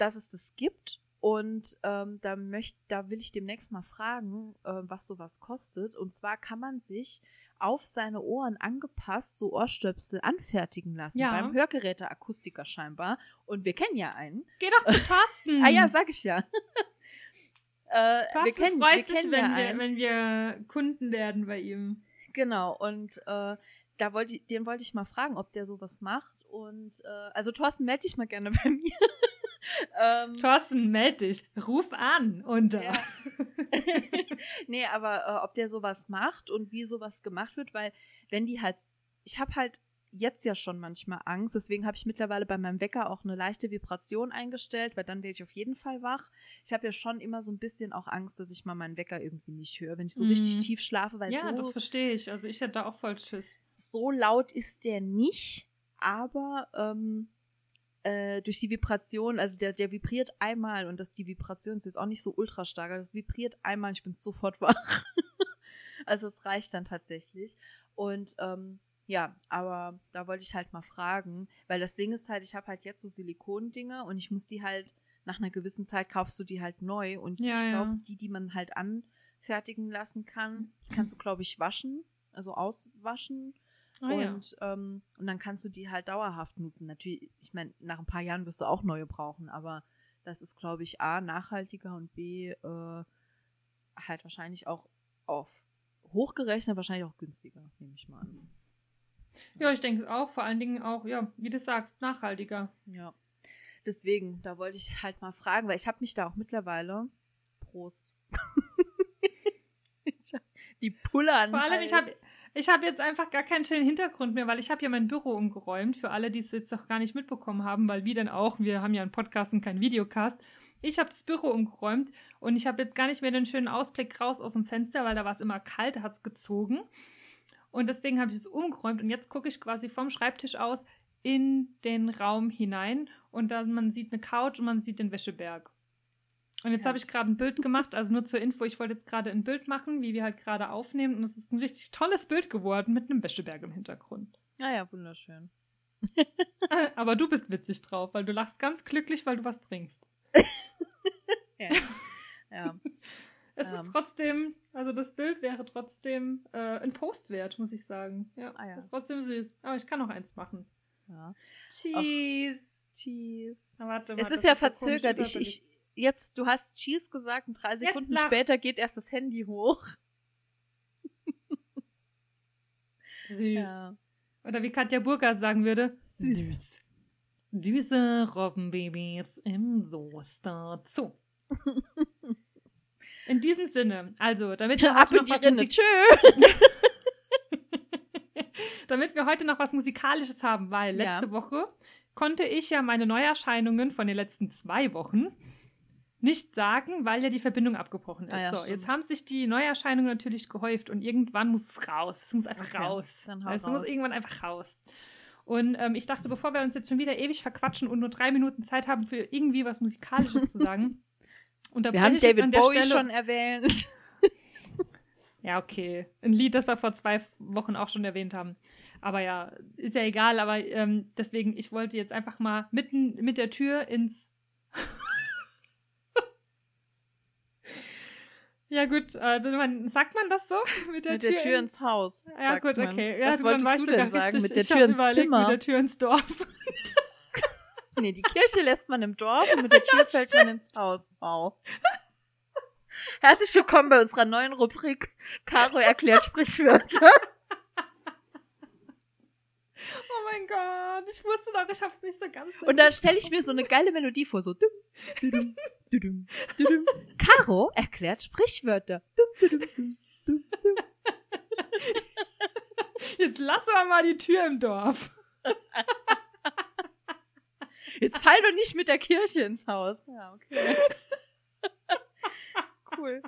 dass es das gibt. Und ähm, da, möcht, da will ich demnächst mal fragen, äh, was sowas kostet. Und zwar kann man sich auf seine Ohren angepasst so Ohrstöpsel anfertigen lassen. Ja. Beim Hörgeräteakustiker scheinbar. Und wir kennen ja einen. Geh doch zu *laughs* Thorsten. Ah ja, sag ich ja. *laughs* äh, wir Thorsten kennen, freut wir sich, kennen wenn, ja wir, einen. wenn wir Kunden werden bei ihm. Genau, und äh, da wollte ich, den wollte ich mal fragen, ob der sowas macht. Und äh, also Thorsten, melde dich mal gerne bei *laughs* mir. Ähm, Thorsten, meld dich. Ruf an. Unter. Ja. *laughs* nee, aber äh, ob der sowas macht und wie sowas gemacht wird, weil wenn die halt, ich habe halt jetzt ja schon manchmal Angst, deswegen habe ich mittlerweile bei meinem Wecker auch eine leichte Vibration eingestellt, weil dann werde ich auf jeden Fall wach. Ich habe ja schon immer so ein bisschen auch Angst, dass ich mal meinen Wecker irgendwie nicht höre, wenn ich so Mhm. richtig tief schlafe, weil Ja, das so, verstehe ich. Also ich hätte da auch voll Schiss. so laut ist der nicht, aber ähm, äh, durch die Vibration, also der, der vibriert einmal und das, die Vibration ist jetzt auch nicht so ultra stark, es vibriert einmal, ich bin sofort *laughs* wach. also es reicht dann tatsächlich. Und ähm, ja, aber da wollte ich halt mal fragen, weil das Ding ist halt, ich habe halt jetzt so Silikondinge und ich muss die halt, nach einer gewissen Zeit kaufst du die halt neu und Ja, ich glaube, ja. die, die man halt anfertigen lassen kann, die kannst du, glaube ich, waschen, also auswaschen Ah, ja. und, ähm, und dann kannst du die halt dauerhaft nutzen. Natürlich, ich meine, nach ein paar Jahren wirst du auch neue brauchen, aber das ist, glaube ich, A, nachhaltiger und B, äh, halt wahrscheinlich auch auf hochgerechnet, wahrscheinlich auch günstiger, nehme ich mal an. ja, ich denke auch. Vor allen Dingen auch, ja, wie du sagst, nachhaltiger. Ja. Deswegen, da wollte ich halt mal fragen, weil ich habe mich da auch mittlerweile. Prost. *laughs* Die Pulle an. Vor allem, ich hab- Hals. Ich habe jetzt einfach gar keinen schönen Hintergrund mehr, weil ich habe ja mein Büro umgeräumt. Für alle, die es jetzt noch gar nicht mitbekommen haben, weil wie denn auch, wir haben ja einen Podcast und keinen Videocast. Ich habe das Büro umgeräumt und ich habe jetzt gar nicht mehr den schönen Ausblick raus aus dem Fenster, weil da war es immer kalt, hat es gezogen. Und deswegen habe ich es umgeräumt und jetzt gucke ich quasi vom Schreibtisch aus in den Raum hinein und dann man sieht eine Couch und man sieht den Wäscheberg. Und jetzt habe ich gerade ein Bild gemacht, also nur zur Info, ich wollte jetzt gerade ein Bild machen, wie wir halt gerade aufnehmen und es ist ein richtig tolles Bild geworden mit einem Wäscheberg im Hintergrund. Ah wunderschön. *laughs* Aber du bist witzig drauf, weil du lachst ganz glücklich, weil du was trinkst. *laughs* Ja. ja. Es Ähm. ist trotzdem, also das Bild wäre trotzdem äh, ein Post wert, muss ich sagen. Ja, Ah ja. ist trotzdem süß. Aber ich kann noch eins machen. ja. Cheese. Cheese. Na, warte, Es warte, ist ja verzögert. Ich, ich, jetzt, du hast Cheese gesagt und drei Sekunden später geht erst das Handy hoch. *laughs* Süß. Oder wie Katja Burkhardt sagen würde, süß. Süße Robbenbabys im Kloster Zoo. *laughs* In diesem Sinne, also, damit wir, heute noch was Rinne. Musik Tschö. *laughs* damit wir heute noch was Musikalisches haben, weil Ja. letzte Woche konnte ich ja meine Neuerscheinungen von den letzten zwei Wochen nicht sagen, weil ja die Verbindung abgebrochen ist. Ah ja, so, stimmt. jetzt haben sich die Neuerscheinungen natürlich gehäuft und irgendwann muss es raus. Es muss einfach Okay, raus. dann hau es raus. muss irgendwann einfach raus. Und ähm, ich dachte, bevor wir uns jetzt schon wieder ewig verquatschen und nur drei Minuten Zeit haben für irgendwie was Musikalisches zu sagen, *laughs* Wir haben ich jetzt an David der Bowie Stelle schon erwähnt. *laughs* ja, okay. Ein Lied, das wir vor zwei Wochen auch schon erwähnt haben. Aber ja, ist ja egal. Aber ähm, deswegen, ich wollte jetzt einfach mal mitten mit der Tür ins. Ja, gut. Also, man, sagt man das so? *laughs* Mit der, Mit der Tür in- ins Haus. Ja, gut, man. okay. Ja, Was wolltest weißt du denn sagen? richtig. Mit der Tür ins überlegt, Zimmer? Mit der Tür ins Dorf. *laughs* Nee, die Kirche lässt man im Dorf und mit der Tür *laughs* fällt man ins Haus. Wow. Herzlich willkommen bei unserer neuen Rubrik Caro erklärt Sprichwörter. Oh mein Gott, ich wusste doch, ich hab's nicht so ganz. Und da stelle ich mir so eine geile Melodie vor, so. *laughs* Caro erklärt Sprichwörter. Jetzt lassen wir mal die Tür im Dorf. Jetzt fall doch nicht mit der Kirche ins Haus. Ja, okay. *laughs* Cool.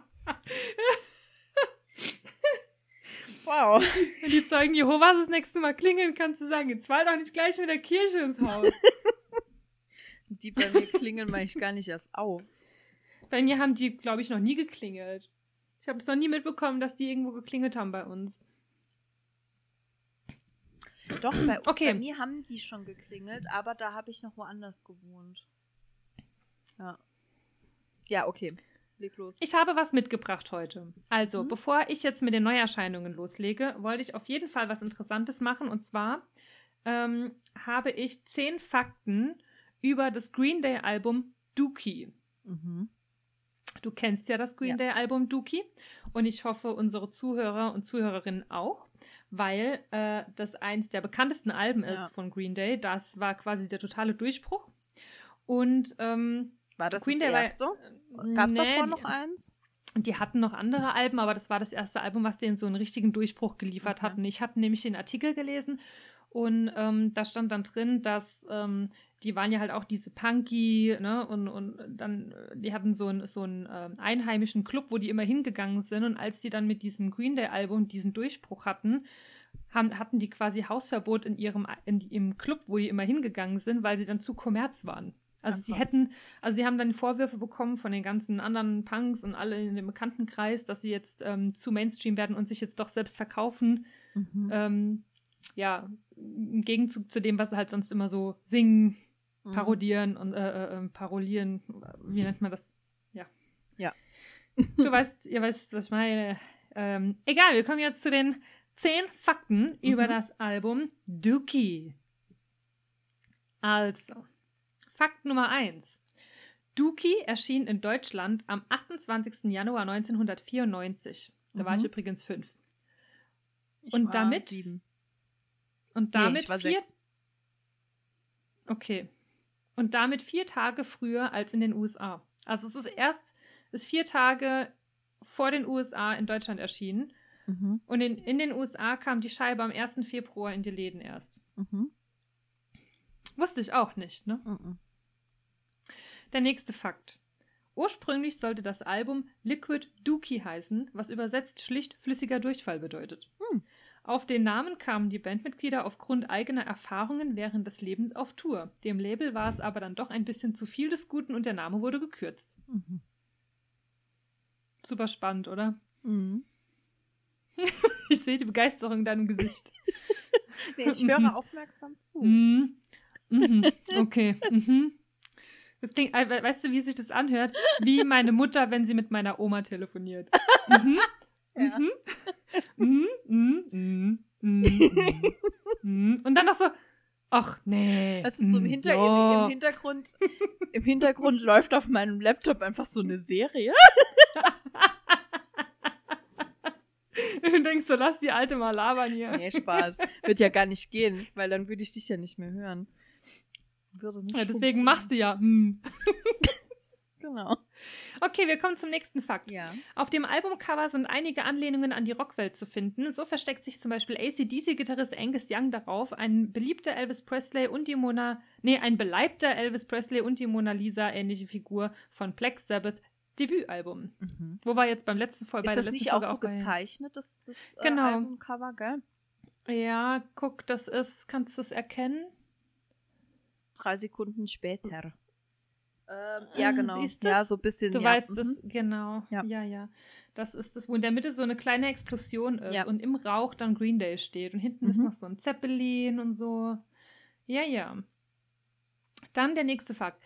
Wow. Wenn die Zeugen Jehovas das nächste Mal klingeln, kannst du sagen, jetzt fall doch nicht gleich mit der Kirche ins Haus. *laughs* Die bei mir klingeln mache ich gar nicht erst auf. bei mir haben die, glaube ich, noch nie geklingelt. Ich habe es noch nie mitbekommen, dass die irgendwo geklingelt haben bei uns. Doch, bei, Okay. bei mir haben die schon geklingelt, aber da habe ich noch woanders gewohnt. Ja. Ja, okay. Leg los. Ich habe was mitgebracht heute. Also, Mhm. bevor ich jetzt mit den Neuerscheinungen loslege, wollte ich auf jeden Fall was Interessantes machen. Und zwar ähm, habe ich zehn Fakten über das Green Day Album Dookie. Mhm. Du kennst ja das Green Ja. Day Album Dookie und ich hoffe unsere Zuhörer und Zuhörerinnen auch, weil äh, das eins der bekanntesten Alben ist Ja. von Green Day. Das war quasi der totale Durchbruch. Und ähm, War das Green das Day erste? Gab es nee, davor die- noch eins? Die hatten noch andere Alben, aber das war das erste Album, was denen so einen richtigen Durchbruch geliefert Okay. hat. Und ich hatte nämlich den Artikel gelesen und ähm, da stand dann drin, dass ähm, die waren ja halt auch diese Punky, ne, und, und dann, äh, die hatten so einen so einen ähm, einheimischen Club, wo die immer hingegangen sind. Und als die dann mit diesem Green Day-Album diesen Durchbruch hatten, haben, hatten die quasi Hausverbot in ihrem in, im Club, wo die immer hingegangen sind, weil sie dann zu Kommerz waren. Also Ach, die krass. hätten, also sie haben dann Vorwürfe bekommen von den ganzen anderen Punks und alle in dem Bekanntenkreis, dass sie jetzt ähm, zu Mainstream werden und sich jetzt doch selbst verkaufen. Mhm. Ähm, ja, im Gegenzug zu dem, was sie halt sonst immer so singen, Mhm. parodieren und äh, äh, ähm, parolieren. Wie nennt man das? Ja. Ja. Du weißt, ihr weißt, was ich meine. Ähm, egal, wir kommen jetzt zu den zehn Fakten über Mhm. das Album Dookie. Also, Fakt Nummer eins. Dookie erschien in Deutschland am 28. Januar 1994. Da war ich Mhm. übrigens fünf. Ich und damit- Sieben. Und Nee, damit war vier sechs. Okay. Und damit vier Tage früher als in den USA. Also es ist erst, ist vier Tage vor den USA in Deutschland erschienen. Mhm. Und in, in den USA kam die Scheibe am 1. Februar in die Läden erst. Mhm. Wusste ich auch nicht, ne? Mhm. Der nächste Fakt. Ursprünglich sollte das Album Liquid Dookie heißen, was übersetzt schlicht flüssiger Durchfall bedeutet. Hm. Auf den Namen kamen die Bandmitglieder aufgrund eigener Erfahrungen während des Lebens auf Tour. Dem Label war es aber dann doch ein bisschen zu viel des Guten und der Name wurde gekürzt. Mhm. Super spannend, oder? *laughs* Mhm. Ich sehe die Begeisterung in deinem Gesicht. *laughs* Nee, ich höre *laughs* aufmerksam zu. Mhm. Mhm. Okay. Mhm. Das klingt, äh, we- weißt du, wie sich das anhört? Wie meine Mutter, wenn sie mit meiner Oma telefoniert. Mhm. *laughs* Ja. Mhm. Mhm. Und dann noch so, ach nee. Es ist so im. Hinter im, im Hintergrund, im Hintergrund *laughs* läuft auf meinem Laptop einfach so eine Serie. *laughs* Du denkst so, lass die alte mal labern hier. Nee, Spaß. Wird ja gar nicht gehen, weil dann würde ich dich ja nicht mehr hören. Würde nicht Ja, deswegen funktionieren. machst du ja. Hm. *laughs* Genau. Okay, wir kommen zum nächsten Fakt. Ja. Auf dem Albumcover sind einige Anlehnungen an die Rockwelt zu finden. So versteckt sich zum Beispiel ACDC-Gitarrist Angus Young darauf, ein beliebter Elvis Presley und die Mona, nee, ein beleibter Elvis Presley und die Mona Lisa ähnliche Figur von Black Sabbath Debütalbum. Mhm. Wo war jetzt beim letzten Folge? Ist das nicht auch so bei... gezeichnet, das, das äh, Genau. Albumcover, gell? Ja, guck, das ist, kannst du es erkennen? Drei Sekunden später. Ähm, ja, genau. Siehst Ja, so ein bisschen. Du ja. weißt mhm. es, genau. Ja. Ja. ja, Das ist das, wo in der Mitte so eine kleine Explosion ist Ja. und im Rauch dann Green Day steht. Und hinten ist Mhm. noch so ein Zeppelin und so. Ja, ja. Dann der nächste Fakt.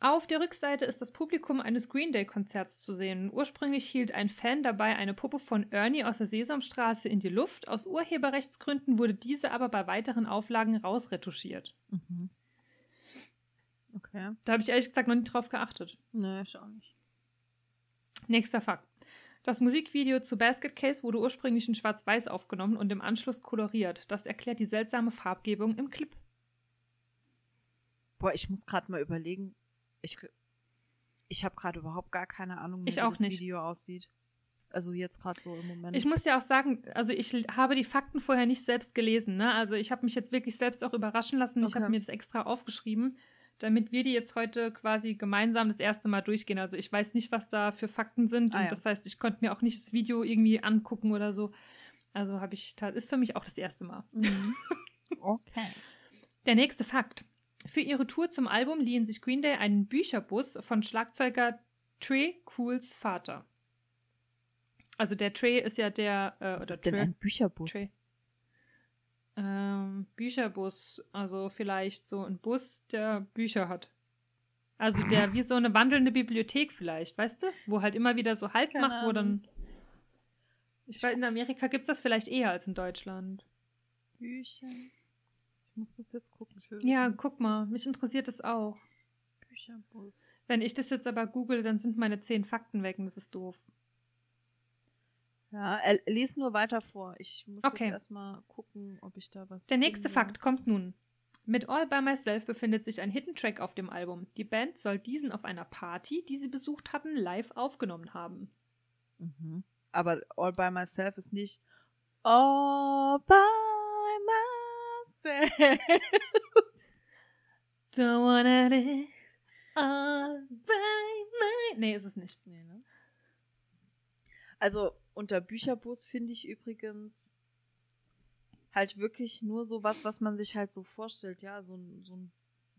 Auf der Rückseite ist das Publikum eines Green Day-Konzerts zu sehen. Ursprünglich hielt ein Fan dabei eine Puppe von Ernie aus der Sesamstraße in die Luft. Aus Urheberrechtsgründen wurde diese aber bei weiteren Auflagen rausretuschiert. Mhm. Okay. Da habe ich ehrlich gesagt noch nicht drauf geachtet. Nee, ich auch nicht. Nächster Fakt. Das Musikvideo zu Basket Case wurde ursprünglich in Schwarz-Weiß aufgenommen und im Anschluss koloriert. Das erklärt die seltsame Farbgebung im Clip. Boah, ich muss gerade mal überlegen. Ich, ich habe gerade überhaupt gar keine Ahnung, mehr, Ich wie das nicht. Video aussieht. Also jetzt gerade so im Moment. Ich muss ja auch sagen, also ich habe die Fakten vorher nicht selbst gelesen. Ne? Also ich habe mich jetzt wirklich selbst auch überraschen lassen. Ich Okay. habe mir das extra aufgeschrieben, damit wir die jetzt heute quasi gemeinsam das erste Mal durchgehen. Also ich weiß nicht, was da für Fakten sind. Ah, und ja. das heißt, ich konnte mir auch nicht das Video irgendwie angucken oder so. Also habe ich, ist für mich auch das erste Mal. Mhm. *laughs* okay. Der nächste Fakt. Für ihre Tour zum Album liehen sich Green Day einen Bücherbus von Schlagzeuger Trey Cools Vater. Also der Trey ist ja der äh, Was oder ist denn Trey, ein Bücherbus? Trey. Ähm, Bücherbus, also vielleicht so ein Bus, der Bücher hat. Also der wie so eine wandelnde Bibliothek vielleicht, weißt du? Wo halt immer wieder so Halt Keine macht, wo dann. Ich weiß, in Amerika gibt es das vielleicht eher als in Deutschland. Bücher. Ich muss das jetzt gucken. Ja, guck mal, mich interessiert das auch. Bücherbus. Wenn ich das jetzt aber google, dann sind meine zehn Fakten weg und das ist doof. Ja, er, lies nur weiter vor. Ich muss Okay. jetzt erstmal gucken, ob ich da was. Der nächste finde. Fakt kommt nun. Mit All By Myself befindet sich ein Hidden Track auf dem Album. Die Band soll diesen auf einer Party, die sie besucht hatten, live aufgenommen haben. Mhm. Aber All by Myself ist nicht All by Myself. Don't wanna live all by my... Nee, ist es nicht. nee, ne? Also unter Bücherbus finde ich übrigens halt wirklich nur so was, was man sich halt so vorstellt. Ja, so ein, so ein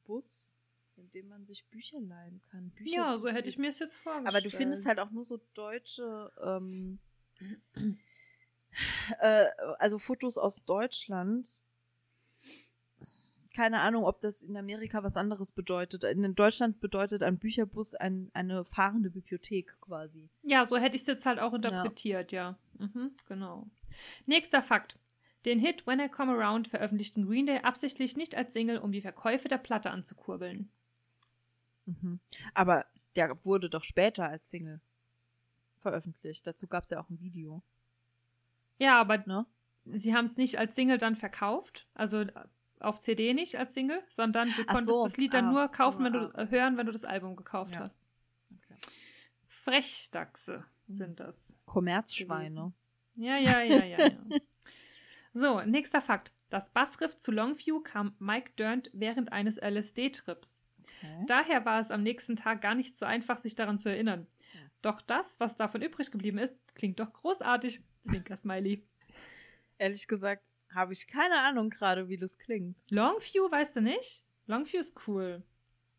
Bus, in dem man sich Bücher leihen kann. Bücher, Ja, so hätte ich mir es jetzt vorgestellt. Aber du findest halt auch nur so deutsche, ähm, *clears throat* äh, also Fotos aus Deutschland. Keine Ahnung, ob das in Amerika was anderes bedeutet. In Deutschland bedeutet ein Bücherbus ein, eine fahrende Bibliothek quasi. Ja, so hätte ich es jetzt halt auch interpretiert, ja. Mhm, genau. Nächster Fakt. Den Hit When I Come Around veröffentlichten Green Day absichtlich nicht als Single, um die Verkäufe der Platte anzukurbeln. Mhm. Aber der wurde doch später als Single veröffentlicht. Dazu gab es ja auch ein Video. Ja, aber Ne? sie haben es nicht als Single dann verkauft, also auf CD nicht als Single, sondern du konntest so, das Lied dann ah, nur kaufen, wenn du äh, hören, wenn du das Album gekauft Ja. hast. Okay. Frechdachse sind das. Kommerzschweine. Ja, ja, ja, ja, ja. *laughs* so, nächster Fakt. Das Bassriff zu Longview kam Mike Durnt während eines LSD-Trips. Okay. Daher war es am nächsten Tag gar nicht so einfach, sich daran zu erinnern. Ja. Doch das, was davon übrig geblieben ist, klingt doch großartig. Zwinker-Smiley. Ehrlich gesagt habe ich keine Ahnung gerade, wie das klingt. Longview, weißt du nicht? Longview ist cool.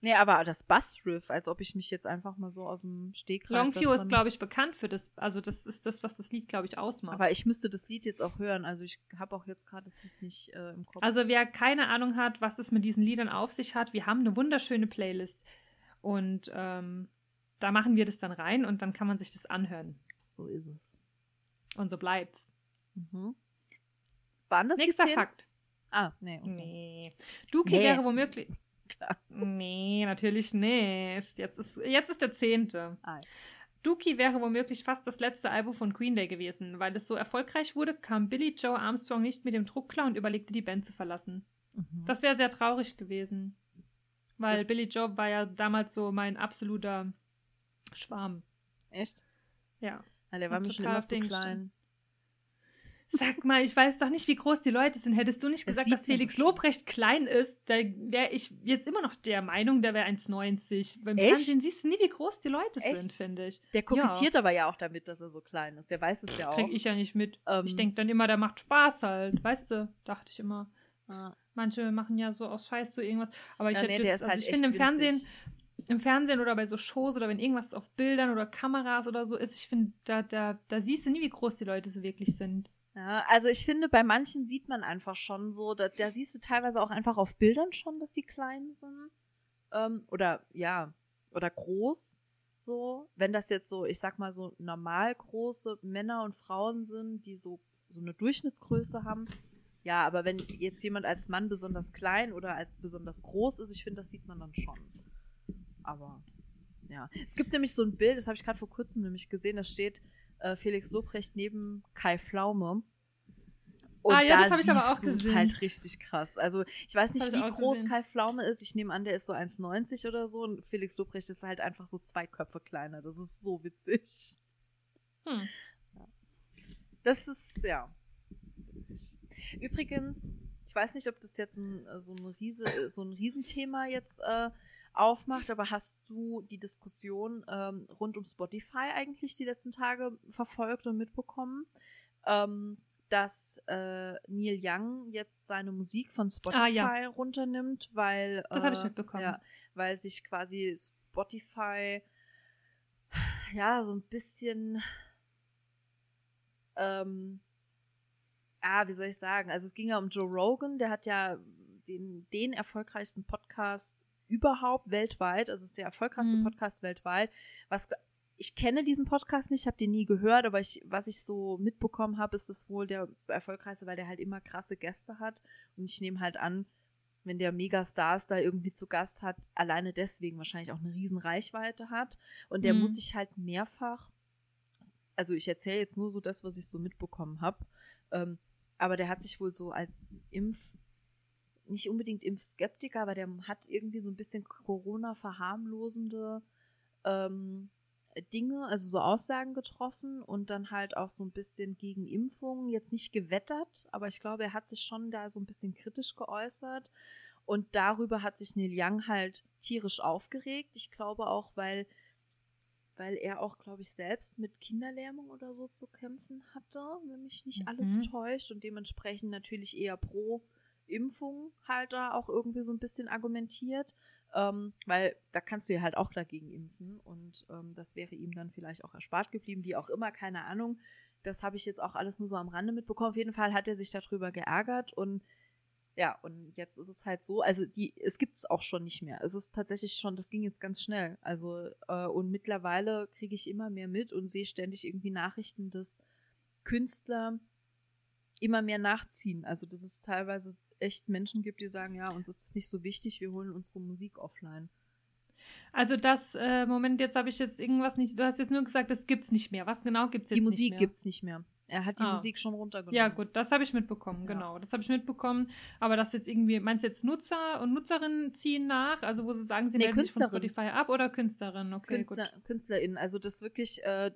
Nee, aber das Bassriff, als ob ich mich jetzt einfach mal so aus dem Stegreif Longview ist, glaube ich, bekannt für das. Also, das ist das, was das Lied, glaube ich, ausmacht. Aber ich müsste das Lied jetzt auch hören. Also ich habe auch jetzt gerade das Lied nicht äh, im Kopf. Also wer keine Ahnung hat, was es mit diesen Liedern auf sich hat, wir haben eine wunderschöne Playlist. Und ähm, da machen wir das dann rein und dann kann man sich das anhören. so ist es. Und so bleibt's. Mhm. Waren das Nächster die zehn? Fakt. Ah, nee. Okay. Nee. Duki Nee. wäre womöglich. Klar. Nee, natürlich nicht. Jetzt ist, jetzt ist der zehnte. Ah, Dookie wäre womöglich fast das letzte Album von Green Day gewesen. Weil es so erfolgreich wurde, kam Billy Joe Armstrong nicht mit dem Druck klar und überlegte, die Band zu verlassen. mhm. Das wäre sehr traurig gewesen. Weil Das- Billy Joe war ja damals so mein absoluter Schwarm. Echt? Ja. Ja, der war mir schon immer zu klein. Sag mal, ich weiß doch nicht, wie groß die Leute sind. Hättest du nicht Das gesagt, sieht dass Felix. Lobrecht klein ist, da wäre ich jetzt immer noch der Meinung, der wäre 1,90. Beim Echt? Fernsehen siehst du nie, wie groß die Leute Echt? sind, finde ich. Der kokettiert aber ja auch damit, dass er so klein ist. Der weiß es ja auch. Krieg ich ja nicht mit. Ähm, Ich denke dann immer, der macht Spaß halt. Weißt du, dachte ich immer. ah, Manche machen ja so aus Scheiß so irgendwas. Aber ich ja, nee, jetzt, also halt ich finde im Fernsehen, winzig. im Fernsehen oder bei so Shows oder wenn irgendwas auf Bildern oder Kameras oder so ist, ich finde, da, da, da siehst du nie, wie groß die Leute so wirklich sind. Ja, also ich finde, bei manchen sieht man einfach schon so, da, da siehst du teilweise auch einfach auf Bildern schon, dass sie klein sind. Ähm, oder ja, oder groß. So, wenn das jetzt so, ich sag mal, so normal große Männer und Frauen sind, die so, so eine Durchschnittsgröße haben. Ja, aber wenn jetzt jemand als Mann besonders klein oder als besonders groß ist, ich finde, das sieht man dann schon. Aber ja. Es gibt nämlich so ein Bild, das habe ich gerade vor kurzem nämlich gesehen, da steht äh, Felix Lobrecht neben Kai Pflaume. Und Ah ja, da das hab ich aber auch gesehen. halt richtig krass. Also ich weiß nicht, wie groß gesehen. Kai Pflaume ist. Ich nehme an, der ist so 1,90 oder so. Und Felix Lobrecht ist halt einfach so zwei Köpfe kleiner. Das ist so witzig. Hm. Das ist, ja. witzig. Übrigens, ich weiß nicht, ob das jetzt ein, äh, so, ein Riese, so ein Riesenthema jetzt äh, aufmacht, aber hast du die Diskussion ähm, rund um Spotify eigentlich die letzten Tage verfolgt und mitbekommen? Ähm, dass äh, Neil Young jetzt seine Musik von Spotify Ah, ja. runternimmt, weil Das hab ich äh, mitbekommen. Ja, weil sich quasi Spotify ja so ein bisschen ähm, ah, wie soll ich sagen? Also es ging ja um Joe Rogan, der hat ja den, den erfolgreichsten Podcast überhaupt weltweit. Also es ist der erfolgreichste Mhm. Podcast weltweit. Was ich kenne diesen Podcast nicht, habe den nie gehört, aber ich, was ich so mitbekommen habe, ist es wohl der erfolgreichste, weil der halt immer krasse Gäste hat. Und ich nehme halt an, wenn der Megastars da irgendwie zu Gast hat, alleine deswegen wahrscheinlich auch eine riesen Reichweite hat. Und der Mhm. muss sich halt mehrfach, also ich erzähle jetzt nur so das, was ich so mitbekommen habe, ähm, aber der hat sich wohl so als Impf, nicht unbedingt Impfskeptiker, aber der hat irgendwie so ein bisschen Corona-verharmlosende ähm, Dinge, also so Aussagen getroffen und dann halt auch so ein bisschen gegen Impfungen, jetzt nicht gewettert, aber ich glaube, er hat sich schon da so ein bisschen kritisch geäußert und darüber hat sich Neil Young halt tierisch aufgeregt. Ich glaube auch, weil weil er auch, glaube ich, selbst mit Kinderlähmung oder so zu kämpfen hatte, wenn mich nicht alles Mhm. täuscht und dementsprechend natürlich eher pro Impfung halt da auch irgendwie so ein bisschen argumentiert, ähm, weil da kannst du ja halt auch dagegen impfen und ähm, das wäre ihm dann vielleicht auch erspart geblieben, wie auch immer, keine Ahnung. Das habe ich jetzt auch alles nur so am Rande mitbekommen. Auf jeden Fall hat er sich darüber geärgert und ja, und jetzt ist es halt so, also die, es gibt es auch schon nicht mehr. Es ist tatsächlich schon, das ging jetzt ganz schnell. Also, äh, und mittlerweile kriege ich immer mehr mit und sehe ständig irgendwie Nachrichten, dass Künstler immer mehr nachziehen. Also, dass es teilweise echt Menschen gibt, die sagen, ja, uns ist das nicht so wichtig, wir holen unsere Musik offline. Also das, äh, Moment, jetzt habe ich jetzt irgendwas nicht, du hast jetzt nur gesagt, das gibt's nicht mehr. Was genau gibt's jetzt Die Musik nicht mehr? gibt's nicht mehr. Er hat die Ah. Musik schon runtergenommen. Ja, gut, das habe ich mitbekommen, Ja. genau. Das habe ich mitbekommen. Aber das jetzt irgendwie, meinst du jetzt Nutzer und Nutzerinnen ziehen nach? Also wo sie sagen, sie Nee, melden sich von. Spotify ab oder Künstlerinnen? Okay, Künstler, gut. KünstlerInnen. Also das wirklich äh,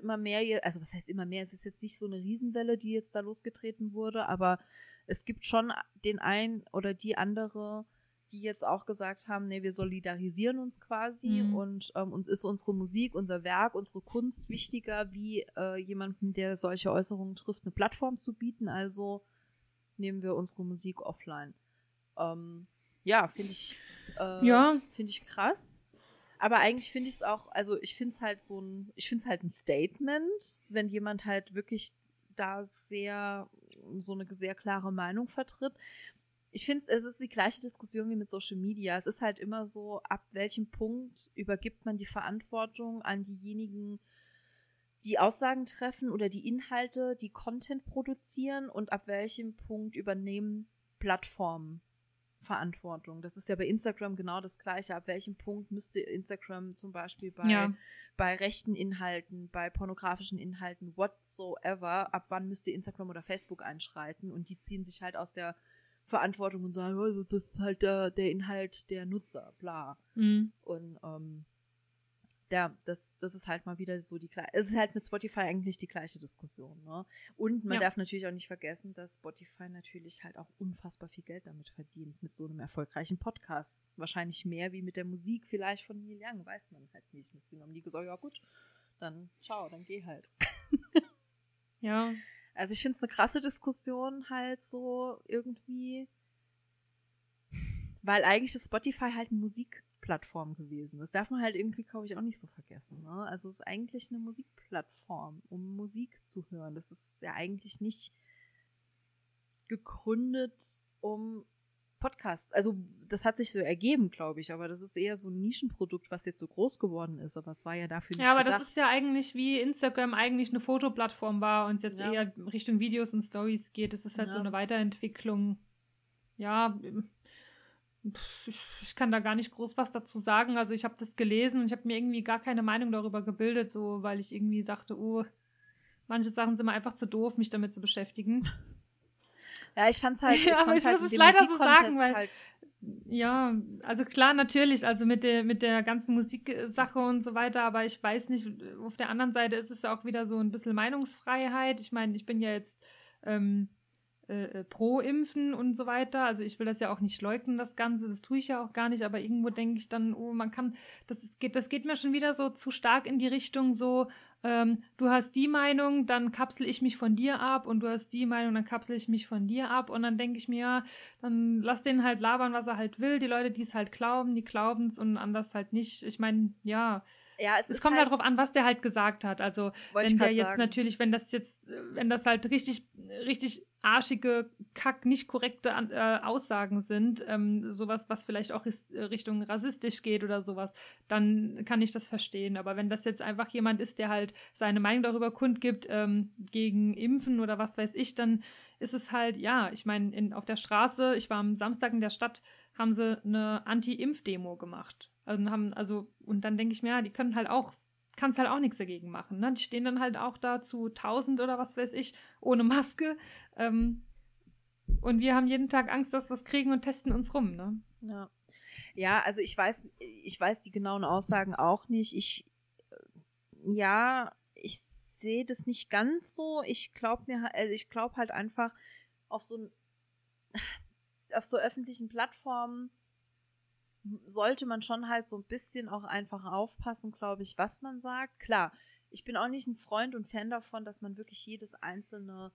immer mehr, also was heißt immer mehr? Es ist jetzt nicht so eine Riesenwelle, die jetzt da losgetreten wurde, aber es gibt schon den einen oder die andere, die jetzt auch gesagt haben, nee, wir solidarisieren uns quasi Mhm. und ähm, uns ist unsere Musik, unser Werk, unsere Kunst wichtiger, wie äh, jemandem, der solche Äußerungen trifft, eine Plattform zu bieten. Also nehmen wir unsere Musik offline. Ähm, ja, finde ich, äh, Ja. finde ich krass. Aber eigentlich finde ich es auch, also ich finde es halt so ein, ich finde es halt ein Statement, wenn jemand halt wirklich da sehr, so eine sehr klare Meinung vertritt. Ich finde, es ist die gleiche Diskussion wie mit Social Media. Es ist halt immer so, ab welchem Punkt übergibt man die Verantwortung an diejenigen, die Aussagen treffen oder die Inhalte, die Content produzieren und ab welchem Punkt übernehmen Plattformen Verantwortung. Das ist ja bei Instagram genau das Gleiche. Ab welchem Punkt müsste Instagram zum Beispiel bei, Ja. bei rechten Inhalten, bei pornografischen Inhalten, whatsoever, ab wann müsste Instagram oder Facebook einschreiten und die ziehen sich halt aus der Verantwortung und sagen, oh, das ist halt der, der Inhalt der Nutzer, bla. Mhm. Und ähm, ja, das, das ist halt mal wieder so die gleiche. Es ist halt mit Spotify eigentlich die gleiche Diskussion. Ne? Und man Ja. darf natürlich auch nicht vergessen, dass Spotify natürlich halt auch unfassbar viel Geld damit verdient, mit so einem erfolgreichen Podcast. Wahrscheinlich mehr wie mit der Musik vielleicht von Neil Young, weiß man halt nicht. Deswegen haben die gesagt, ja gut, dann ciao, dann geh halt. *laughs* Ja. Also ich finde es eine krasse Diskussion halt so irgendwie, weil eigentlich ist Spotify halt eine Musikplattform gewesen. Das darf man halt irgendwie, glaube ich, auch nicht so vergessen. Ne? Also es ist eigentlich eine Musikplattform, um Musik zu hören. Das ist ja eigentlich nicht gegründet, um Podcasts. Also das hat sich so ergeben, glaube ich, aber das ist eher so ein Nischenprodukt, was jetzt so groß geworden ist. Aber es war ja dafür nicht Ja, aber gedacht. das ist ja eigentlich wie Instagram eigentlich eine Fotoplattform war und jetzt Ja. eher Richtung Videos und Stories geht. Das ist halt so Ja. eine Weiterentwicklung. Ja, ich, ich kann da gar nicht groß was dazu sagen. Also ich habe das gelesen und ich habe mir irgendwie gar keine Meinung darüber gebildet, so weil ich irgendwie dachte, oh, manche Sachen sind mir einfach zu doof, mich damit zu beschäftigen. Ja, ich fand's halt, *laughs* ich Ja, fand's ich halt muss es leider so sagen, weil- halt Ja, also klar, natürlich, also mit der, mit der ganzen Musiksache und so weiter, aber ich weiß nicht, auf der anderen Seite ist es ja auch wieder so ein bisschen Meinungsfreiheit. Ich meine, ich bin ja jetzt ähm, äh, äh, pro Impfen und so weiter, also ich will das ja auch nicht leugnen, das Ganze, das tue ich ja auch gar nicht, aber irgendwo denke ich dann, oh, man kann, das ist, geht, das geht mir schon wieder so zu stark in die Richtung so, ähm, du hast die Meinung, dann kapsel ich mich von dir ab und du hast die Meinung, dann kapsel ich mich von dir ab und dann denke ich mir, ja, dann lass den halt labern, was er halt will. Die Leute, die es halt glauben, die glauben es und anders halt nicht. Ich meine, ja, Ja, es, es kommt halt halt drauf an, was der halt gesagt hat. Also, wenn der jetzt sagen. natürlich, wenn das jetzt, äh, wenn das halt richtig, richtig arschige, kack, nicht korrekte äh, Aussagen sind, ähm, sowas, was vielleicht auch äh, Richtung rassistisch geht oder sowas, dann kann ich das verstehen. Aber wenn das jetzt einfach jemand ist, der halt seine Meinung darüber kundgibt, ähm, gegen Impfen oder was weiß ich, dann ist es halt, ja, ich meine, in- auf der Straße, ich war am Samstag in der Stadt, haben sie eine Anti-Impf-Demo gemacht. Also, haben, also, und dann denke ich mir, ja, die können halt auch, kannst halt auch nichts dagegen machen. Ne? Die stehen dann halt auch da zu 1000 oder was weiß ich, ohne Maske. Ähm, und wir haben jeden Tag Angst, dass wir was kriegen und testen uns rum, ne? Ja. Ja, also ich weiß, ich weiß die genauen Aussagen auch nicht. Ich, äh, ja, ich sehe das nicht ganz so. Ich glaube mir, also ich glaube halt einfach auf so auf so öffentlichen Plattformen sollte man schon halt so ein bisschen auch einfach aufpassen, glaube ich, was man sagt. Klar, ich bin auch nicht ein Freund und Fan davon, dass man wirklich jedes einzelne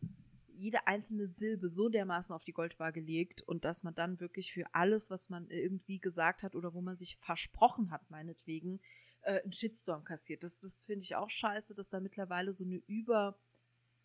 jede einzelne Silbe so dermaßen auf die Goldwaage legt und dass man dann wirklich für alles, was man irgendwie gesagt hat oder wo man sich versprochen hat, meinetwegen, äh, einen Shitstorm kassiert. Das, das finde ich auch scheiße, dass da mittlerweile so eine über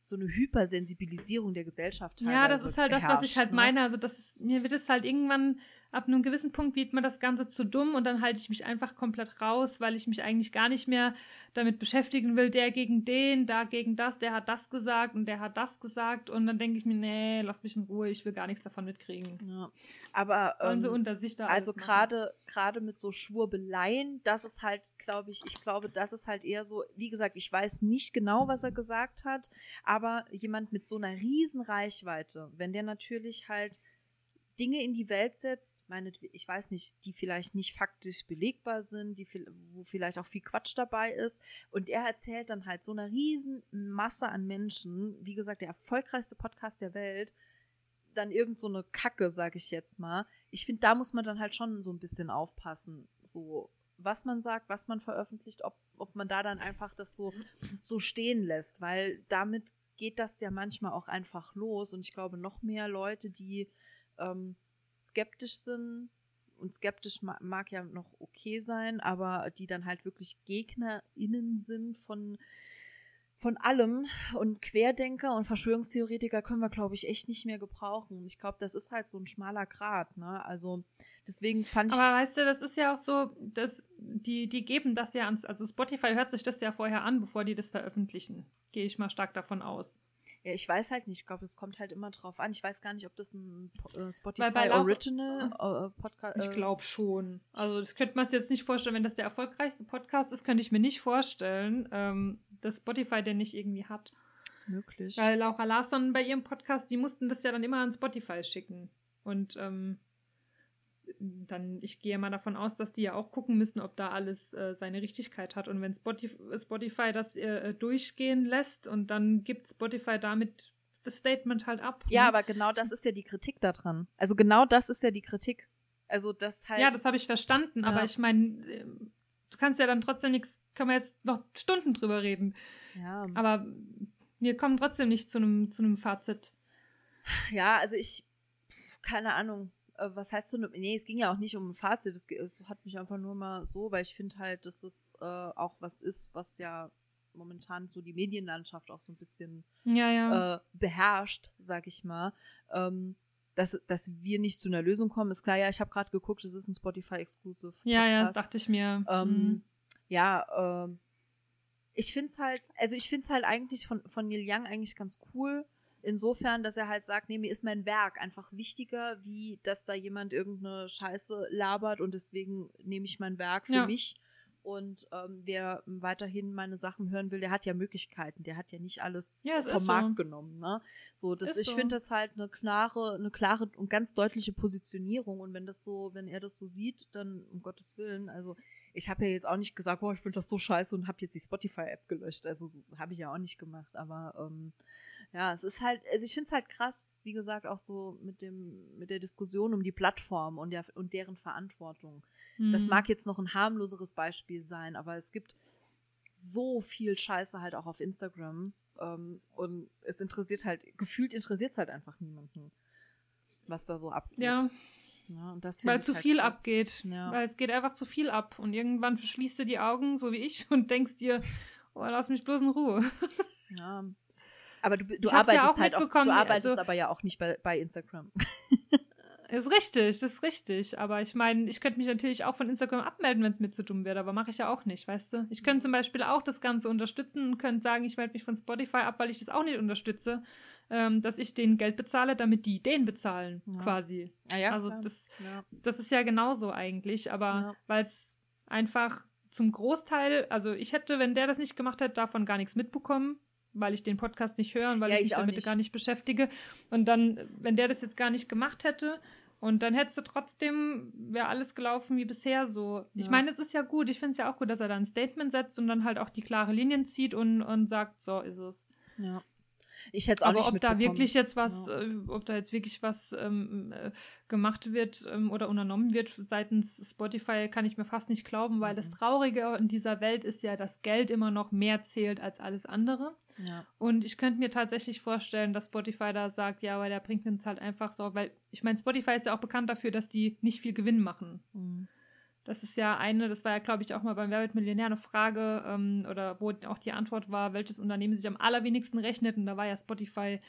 so eine Hypersensibilisierung der Gesellschaft Ja, das ist halt das, was ich halt ne? meine. Also, das ist, mir wird es halt irgendwann, ab einem gewissen Punkt wird mir das Ganze zu dumm und dann halte ich mich einfach komplett raus, weil ich mich eigentlich gar nicht mehr damit beschäftigen will, der gegen den, da gegen das, der hat das gesagt und der hat das gesagt und dann denke ich mir, nee, lass mich in Ruhe, ich will gar nichts davon mitkriegen. Ja. Aber Sollen sie ähm, unter sich da Also gerade gerade mit so Schwurbeleien, das ist halt, glaube ich, ich glaube, das ist halt eher so, wie gesagt, ich weiß nicht genau, was er gesagt hat, aber jemand mit so einer riesen Reichweite, wenn der natürlich halt Dinge in die Welt setzt, meine, ich weiß nicht, die vielleicht nicht faktisch belegbar sind, die wo vielleicht auch viel Quatsch dabei ist und er erzählt dann halt so einer riesen Masse an Menschen, wie gesagt, der erfolgreichste Podcast der Welt, dann irgend so eine Kacke, sag ich jetzt mal. Ich finde, da muss man dann halt schon so ein bisschen aufpassen, so was man sagt, was man veröffentlicht, ob, ob man da dann einfach das so, so stehen lässt, weil damit geht das ja manchmal auch einfach los und ich glaube, noch mehr Leute, die ähm, skeptisch sind, und skeptisch ma mag ja noch okay sein, aber die dann halt wirklich GegnerInnen sind von von allem und Querdenker und Verschwörungstheoretiker können wir, glaube ich, echt nicht mehr gebrauchen. Ich glaube, das ist halt so ein schmaler Grat, ne? Also deswegen fand ich. Aber weißt du, das ist ja auch so, dass die, die geben das ja ans, also Spotify hört sich das ja vorher an, bevor die das veröffentlichen. Gehe ich mal stark davon aus. Ja, ich weiß halt nicht. Ich glaube, es kommt halt immer drauf an. Ich weiß gar nicht, ob das ein äh, Spotify Original äh, Podcast ist. Ich glaube schon. Also, das könnte man sich jetzt nicht vorstellen. Wenn das der erfolgreichste Podcast ist, könnte ich mir nicht vorstellen, ähm, dass Spotify den nicht irgendwie hat. Möglich. Weil Laura Larsson bei ihrem Podcast, die mussten das ja dann immer an Spotify schicken. Und ähm, dann, ich gehe mal davon aus, dass die ja auch gucken müssen, ob da alles äh, seine Richtigkeit hat. Und wenn Spotify, Spotify das äh, durchgehen lässt und dann gibt Spotify damit das Statement halt ab. Ja, ne? aber genau das ist ja die Kritik daran. Also genau das ist ja die Kritik. Also das halt. Ja, das habe ich verstanden, ja. aber ich meine, ähm, du kannst ja dann trotzdem nichts, kann man jetzt noch Stunden drüber reden. Ja. Aber wir kommen trotzdem nicht zu einem zu einem Fazit. Ja, also ich, keine Ahnung äh, was heißt so, nee, es ging ja auch nicht um ein Fazit, es, es hat mich einfach nur mal so, weil ich finde halt, dass es äh, auch was ist, was ja momentan so die Medienlandschaft auch so ein bisschen ja, ja. Äh, beherrscht, sag ich mal. Ähm, dass, dass wir nicht zu einer Lösung kommen, ist klar, ja, ich habe gerade geguckt, es ist ein Spotify-Exclusive. Ja, ja, das dachte ich mir. Ähm, mhm. Ja, ähm, ich finde es halt, also ich finde es halt eigentlich von, von Neil Young eigentlich ganz cool, Insofern, dass er halt sagt, nee, mir ist mein Werk einfach wichtiger, wie dass da jemand irgendeine Scheiße labert und deswegen nehme ich mein Werk für ja. mich. Und ähm, wer weiterhin meine Sachen hören will, der hat ja Möglichkeiten. Der hat ja nicht alles ja, vom Markt so. genommen. Ne? So, das, ich so. finde das halt eine klare, eine klare und ganz deutliche Positionierung. Und wenn das so, wenn er das so sieht, dann um Gottes Willen, also ich habe ja jetzt auch nicht gesagt, oh, ich finde das so scheiße und habe jetzt die Spotify-App gelöscht. Also so, habe ich ja auch nicht gemacht. Aber ähm, ja, es ist halt, also ich finde es halt krass, wie gesagt, auch so mit dem, mit der Diskussion um die Plattform und, der, und deren Verantwortung. Mhm. Das mag jetzt noch ein harmloseres Beispiel sein, aber es gibt so viel Scheiße halt auch auf Instagram. Ähm, und es interessiert halt, gefühlt interessiert es halt einfach niemanden, was da so abgeht. Ja. Ja, Weil zu halt viel krass. abgeht. Ja. Weil es geht einfach zu viel ab. Und irgendwann verschließt du die Augen, so wie ich, *laughs* und denkst dir, oh, lass mich bloß in Ruhe. Ja, aber du, du arbeitest ja halt auch, du arbeitest also, aber ja auch nicht bei, bei Instagram. *laughs* Ist richtig, das ist richtig. Aber ich meine, ich könnte mich natürlich auch von Instagram abmelden, wenn es mir zu dumm wird, aber mache ich ja auch nicht, weißt du? Ich könnte zum Beispiel auch das Ganze unterstützen und könnte sagen, ich melde mich von Spotify ab, weil ich das auch nicht unterstütze, ähm, dass ich denen Geld bezahle, damit die den bezahlen, ja. quasi. Ah ja, also das, ja. das ist ja genauso eigentlich, aber weil es einfach zum Großteil, also ich hätte, wenn der das nicht gemacht hätte, davon gar nichts mitbekommen weil ich den Podcast nicht höre und weil ja, ich mich damit nicht. gar nicht beschäftige. Und dann, wenn der das jetzt gar nicht gemacht hätte, und dann hättest du trotzdem, wäre alles gelaufen wie bisher so. Ja. Ich meine, es ist ja gut. Ich finde es ja auch gut, dass er da ein Statement setzt und dann halt auch die klare Linien zieht und, und sagt, so ist es. Ja. Ich hätte es auch Aber nicht ob da wirklich jetzt was, ja. äh, ob da jetzt wirklich was ähm, äh, gemacht wird ähm, oder unternommen wird seitens Spotify, kann ich mir fast nicht glauben, weil mhm. das Traurige in dieser Welt ist ja, dass Geld immer noch mehr zählt als alles andere. Ja. Und ich könnte mir tatsächlich vorstellen, dass Spotify da sagt, ja, aber der bringt uns halt einfach so, weil ich meine, Spotify ist ja auch bekannt dafür, dass die nicht viel Gewinn machen. Mhm. Das ist ja eine, das war ja, glaube ich, auch mal beim Werbet Millionär eine Frage, ähm, oder wo auch die Antwort war, welches Unternehmen sich am allerwenigsten rechnet. Und da war ja Spotify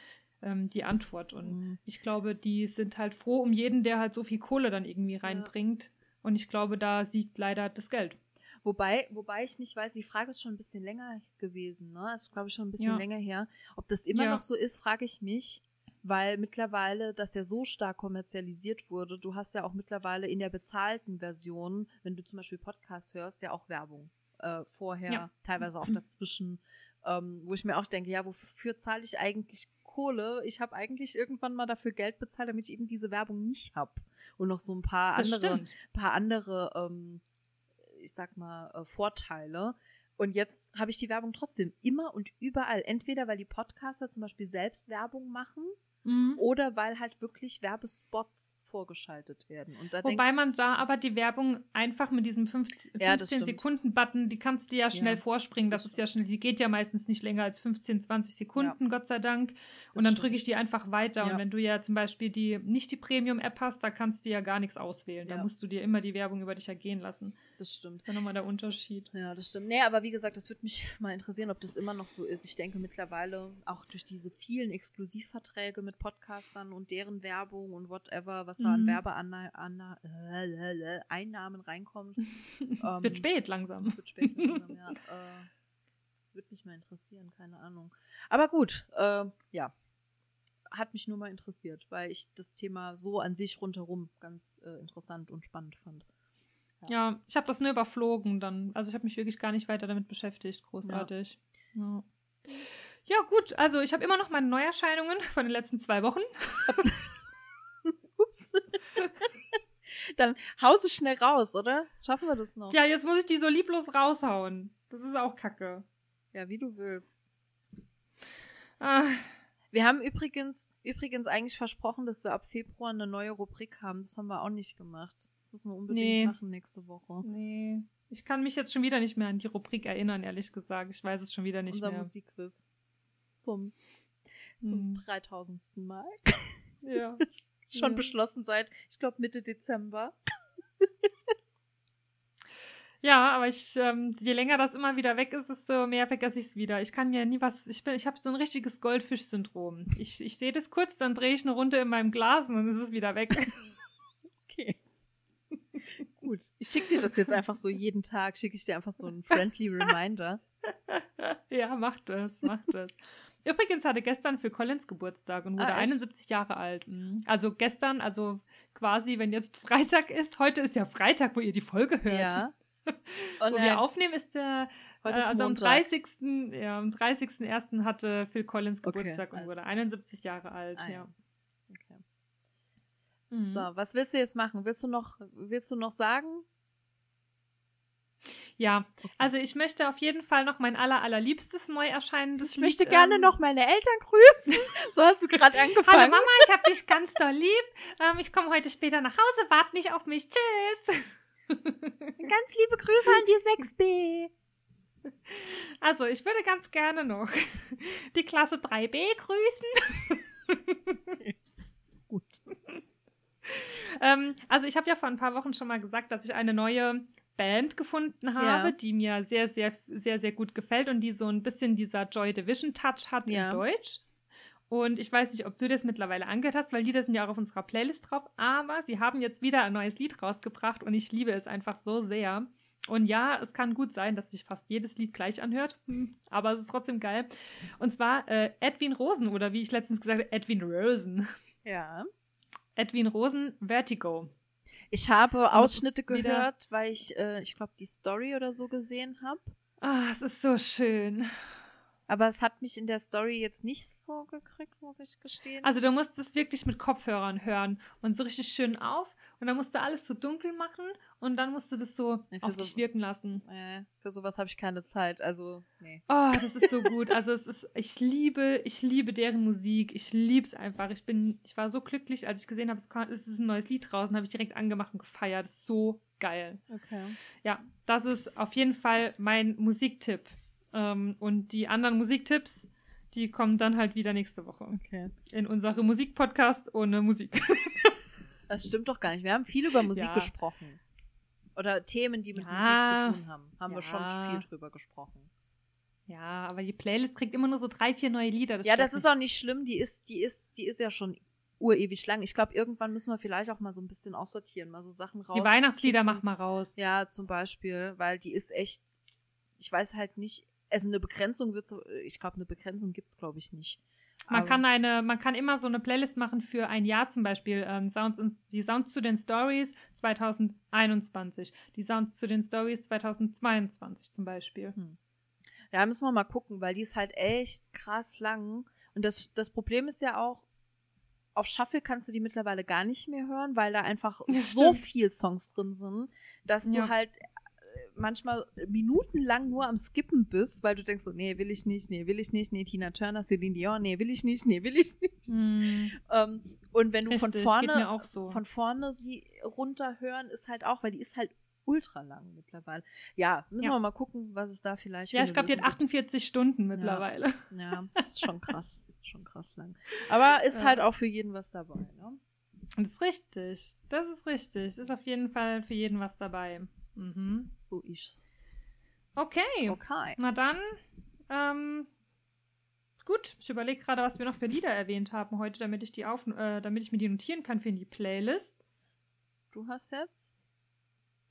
ähm, die Antwort. Und mhm. ich glaube, die sind halt froh um jeden, der halt so viel Kohle dann irgendwie reinbringt. Ja. Und ich glaube, da siegt leider das Geld. Wobei, wobei ich nicht weiß, die Frage ist schon ein bisschen länger gewesen, ne? Das ist, glaube ich, schon ein bisschen ja. länger her. Ob das immer ja. noch so ist, frage ich mich weil mittlerweile das ja so stark kommerzialisiert wurde. Du hast ja auch mittlerweile in der bezahlten Version, wenn du zum Beispiel Podcasts hörst, ja auch Werbung äh, vorher, ja. teilweise auch *clears throat* dazwischen, ähm, wo ich mir auch denke, ja, wofür zahle ich eigentlich Kohle? Ich habe eigentlich irgendwann mal dafür Geld bezahlt, damit ich eben diese Werbung nicht habe und noch so ein paar das andere, stimmt. paar andere, ähm, ich sag mal äh, Vorteile. Und jetzt habe ich die Werbung trotzdem immer und überall. Entweder weil die Podcaster zum Beispiel selbst Werbung machen Mhm. oder weil halt wirklich Werbespots vorgeschaltet werden. Und da denk Wobei man da aber die Werbung einfach mit diesem 15, Ja, das 15 stimmt. Sekunden Button, die kannst du ja schnell Ja, vorspringen. Das das ist ja schnell, die geht ja meistens nicht länger als 15, 20 Sekunden, Gott sei Dank. Und Das dann drücke ich die einfach weiter. Ja. Und wenn du ja zum Beispiel die nicht die Premium-App hast, da kannst du ja gar nichts auswählen. Da Ja. musst du dir immer die Werbung über dich ergehen lassen. Das stimmt. Das ist ja nochmal der Unterschied. Ja, das stimmt. Nee, aber wie gesagt, das würde mich *laughs* mal interessieren, ob das immer noch so ist. Ich denke mittlerweile auch durch diese vielen Exklusivverträge mit Podcastern und deren Werbung und whatever, was da an Mhm. Werbeeinnahmen reinkommt. *laughs* es wird Ähm, spät langsam. Das wird spät langsam, ja. *laughs* Äh, würde mich mal interessieren, keine Ahnung. Aber gut, äh, ja. Hat mich nur mal interessiert, weil ich das Thema so an sich rundherum ganz äh, interessant und spannend fand. Ja, ich habe das nur überflogen dann. Also ich habe mich wirklich gar nicht weiter damit beschäftigt. Großartig. Ja, ja gut. Also ich habe immer noch meine Neuerscheinungen von den letzten zwei Wochen. Ups. *laughs* Dann haust du schnell raus, oder? Schaffen wir das noch? Ja, jetzt muss ich die so lieblos raushauen. Das ist auch kacke. Ja, wie du willst. Ah, Wir haben übrigens, übrigens eigentlich versprochen, dass wir ab Februar eine neue Rubrik haben. Das haben wir auch nicht gemacht. Müssen wir unbedingt Nee. machen nächste Woche. nee. Ich kann mich jetzt schon wieder nicht mehr an die Rubrik erinnern, ehrlich gesagt. Ich weiß es schon wieder nicht Unser mehr. Musikquiz. Zum, zum Hm. 3000. Mal. *laughs* Ja. *laughs* Schon Ja. beschlossen seit, ich glaube, Mitte Dezember. *laughs* Ja, aber ich, ähm, je länger das immer wieder weg ist, desto mehr vergesse ich es wieder. Ich kann mir nie was. Ich bin, ich habe so ein richtiges Goldfisch-Syndrom. Ich, ich sehe das kurz, dann drehe ich eine Runde in meinem Glas und dann ist es wieder weg. Okay. Gut. Ich schicke dir das jetzt einfach so jeden Tag, schicke ich dir einfach so einen friendly Reminder. *laughs* ja, macht das, macht das. Übrigens hatte gestern Phil Collins Geburtstag und wurde Ah, echt? 71 Jahre alt. Mhm. Also gestern, also quasi, wenn jetzt Freitag ist, heute ist ja Freitag, wo ihr die Folge hört. Ja. *laughs* Wo Und wir er, aufnehmen, ist der, heute äh, ist also am Montag. 30. Ja, am 30.01. hatte Phil Collins Okay, Geburtstag und also- wurde 71 Jahre alt. Ah, ja. Mhm. So, was willst du jetzt machen? Willst du noch, willst du noch sagen? Ja, also ich möchte auf jeden Fall noch mein aller, allerliebstes neu erscheinendes Ich möchte Lied, gerne ähm, noch meine Eltern grüßen. *laughs* So hast du gerade Hallo angefangen. Mama, ich hab dich ganz doll lieb. Ähm, ich komme heute später nach Hause, wart nicht auf mich. Tschüss. *laughs* Ganz liebe Grüße an die 6b. Also, ich würde ganz gerne noch die Klasse 3b grüßen. Gut. *laughs* Ähm, also, ich habe ja vor ein paar Wochen schon mal gesagt, dass ich eine neue Band gefunden habe, Ja. die mir sehr, sehr, sehr, sehr gut gefällt und die so ein bisschen dieser Joy Division Touch hat Ja. in Deutsch. Und ich weiß nicht, ob du das mittlerweile angehört hast, weil Lieder sind ja auch auf unserer Playlist drauf. Aber sie haben jetzt wieder ein neues Lied rausgebracht und ich liebe es einfach so sehr. Und ja, es kann gut sein, dass sich fast jedes Lied gleich anhört, hm, aber es ist trotzdem geil. Und zwar äh, Edwin Rosen oder wie ich letztens gesagt habe, Edwin Rosen. Ja. Edwin Rosen, Vertigo. Ich habe Ausschnitte gehört, weil ich, äh, ich glaube, die Story oder so gesehen habe. Ah, es ist so schön. Aber es hat mich in der Story jetzt nicht so gekriegt, muss ich gestehen. Also du musst es wirklich mit Kopfhörern hören und so richtig schön auf und dann musst du alles so dunkel machen und dann musst du das so Ja, auf so- dich wirken lassen. äh, für sowas habe ich keine Zeit. Also, nee. Oh, das ist so *laughs* gut. Also es ist, ich liebe, ich liebe deren Musik. Ich liebe es einfach. Ich bin, ich war so glücklich, als ich gesehen habe, es ist ein neues Lied draußen, habe ich direkt angemacht und gefeiert. Das ist so geil. Okay. Ja, das ist auf jeden Fall mein Musiktipp. Ähm, und die anderen Musiktipps, die kommen dann halt wieder nächste Woche Okay. in unsere Musikpodcast ohne Musik. *laughs* Das stimmt doch gar nicht. Wir haben viel über Musik Ja. gesprochen. Oder Themen, die mit Ja. Musik zu tun haben. Haben wir schon Ja. viel drüber gesprochen. ja, aber die Playlist kriegt immer nur so drei, vier neue Lieder. ja, stört das ist auch nicht schlimm. Die ist, die ist, die ist ja schon urewig lang. Ich glaube, irgendwann müssen wir vielleicht auch mal so ein bisschen aussortieren, mal so Sachen raus. Die Weihnachtslieder mach mal raus. Ja, zum Beispiel, weil die ist echt, ich weiß halt nicht, also eine Begrenzung wird so, ich glaube, eine Begrenzung gibt's glaube ich, nicht. Man Aber- kann eine, man kann immer so eine Playlist machen für ein Jahr zum Beispiel. Ähm, Sounds, und- die Sounds zu den Stories 2021, die Sounds zu den Stories 2022 zum Beispiel. Ja, müssen wir mal gucken, weil die ist halt echt krass lang. Und das, das Problem ist ja auch, auf Shuffle kannst du die mittlerweile gar nicht mehr hören, weil da einfach Ja, so viel Songs drin sind, dass du Ja. halt, äh, manchmal minutenlang nur am Skippen bist, weil du denkst so, nee, will ich nicht, nee, will ich nicht, nee, Tina Turner, Celine Dion, nee, will ich nicht, nee, will ich nicht. Hm. Ähm, und wenn du Richtig, von vorne, so. von vorne sie runterhören, ist halt auch, weil die ist halt ultra lang mittlerweile. Ja, müssen Ja. wir mal gucken, was es da vielleicht Ja, ich glaube, die hat Lösung gibt. 48 Stunden mittlerweile. Ja, das ist schon krass. schon krass lang. Aber ist Ja. halt auch für jeden was dabei, ne? Das ist richtig. Das ist richtig. Ist auf jeden Fall für jeden was dabei. Mhm. So ist's. Okay. Okay. Na dann, ähm, gut. Ich überlege gerade, was wir noch für Lieder erwähnt haben heute, damit ich die auf, äh, damit ich mir die notieren kann für die Playlist. Du hast jetzt?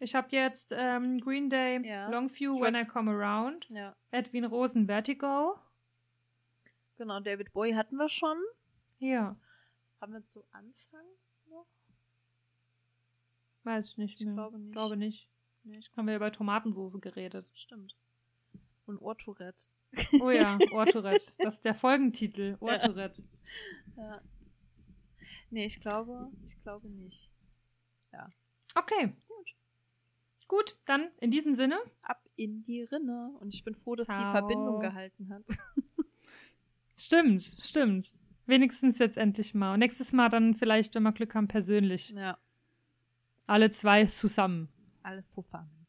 Ich habe jetzt ähm, Green Day, Ja. Longview, Ich When I Come Around, Ja. Edwin Rosen, Vertigo. Genau, David Bowie hatten wir schon. Ja, Haben wir zu Anfangs noch? weiß ich nicht Ich mehr. glaube nicht. Glaube nicht. Nee, ich Haben wir über Tomatensoße geredet. Stimmt. Und Ohrtourette. Oh ja, *laughs* Ohrtourette. Das ist der Folgentitel. Ohrtourette. Ja. Nee, ich glaube, ich glaube nicht. Okay. Gut. Gut, dann in diesem Sinne. Ab in die Rinne. Und ich bin froh, dass die Ciao. Verbindung gehalten hat. *laughs* Stimmt, stimmt. Wenigstens jetzt endlich mal. Und nächstes Mal dann vielleicht, wenn wir Glück haben, persönlich. ja, Alle zwei zusammen. Alle zusammen.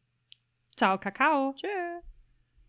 Ciao, Kakao. Tschüss.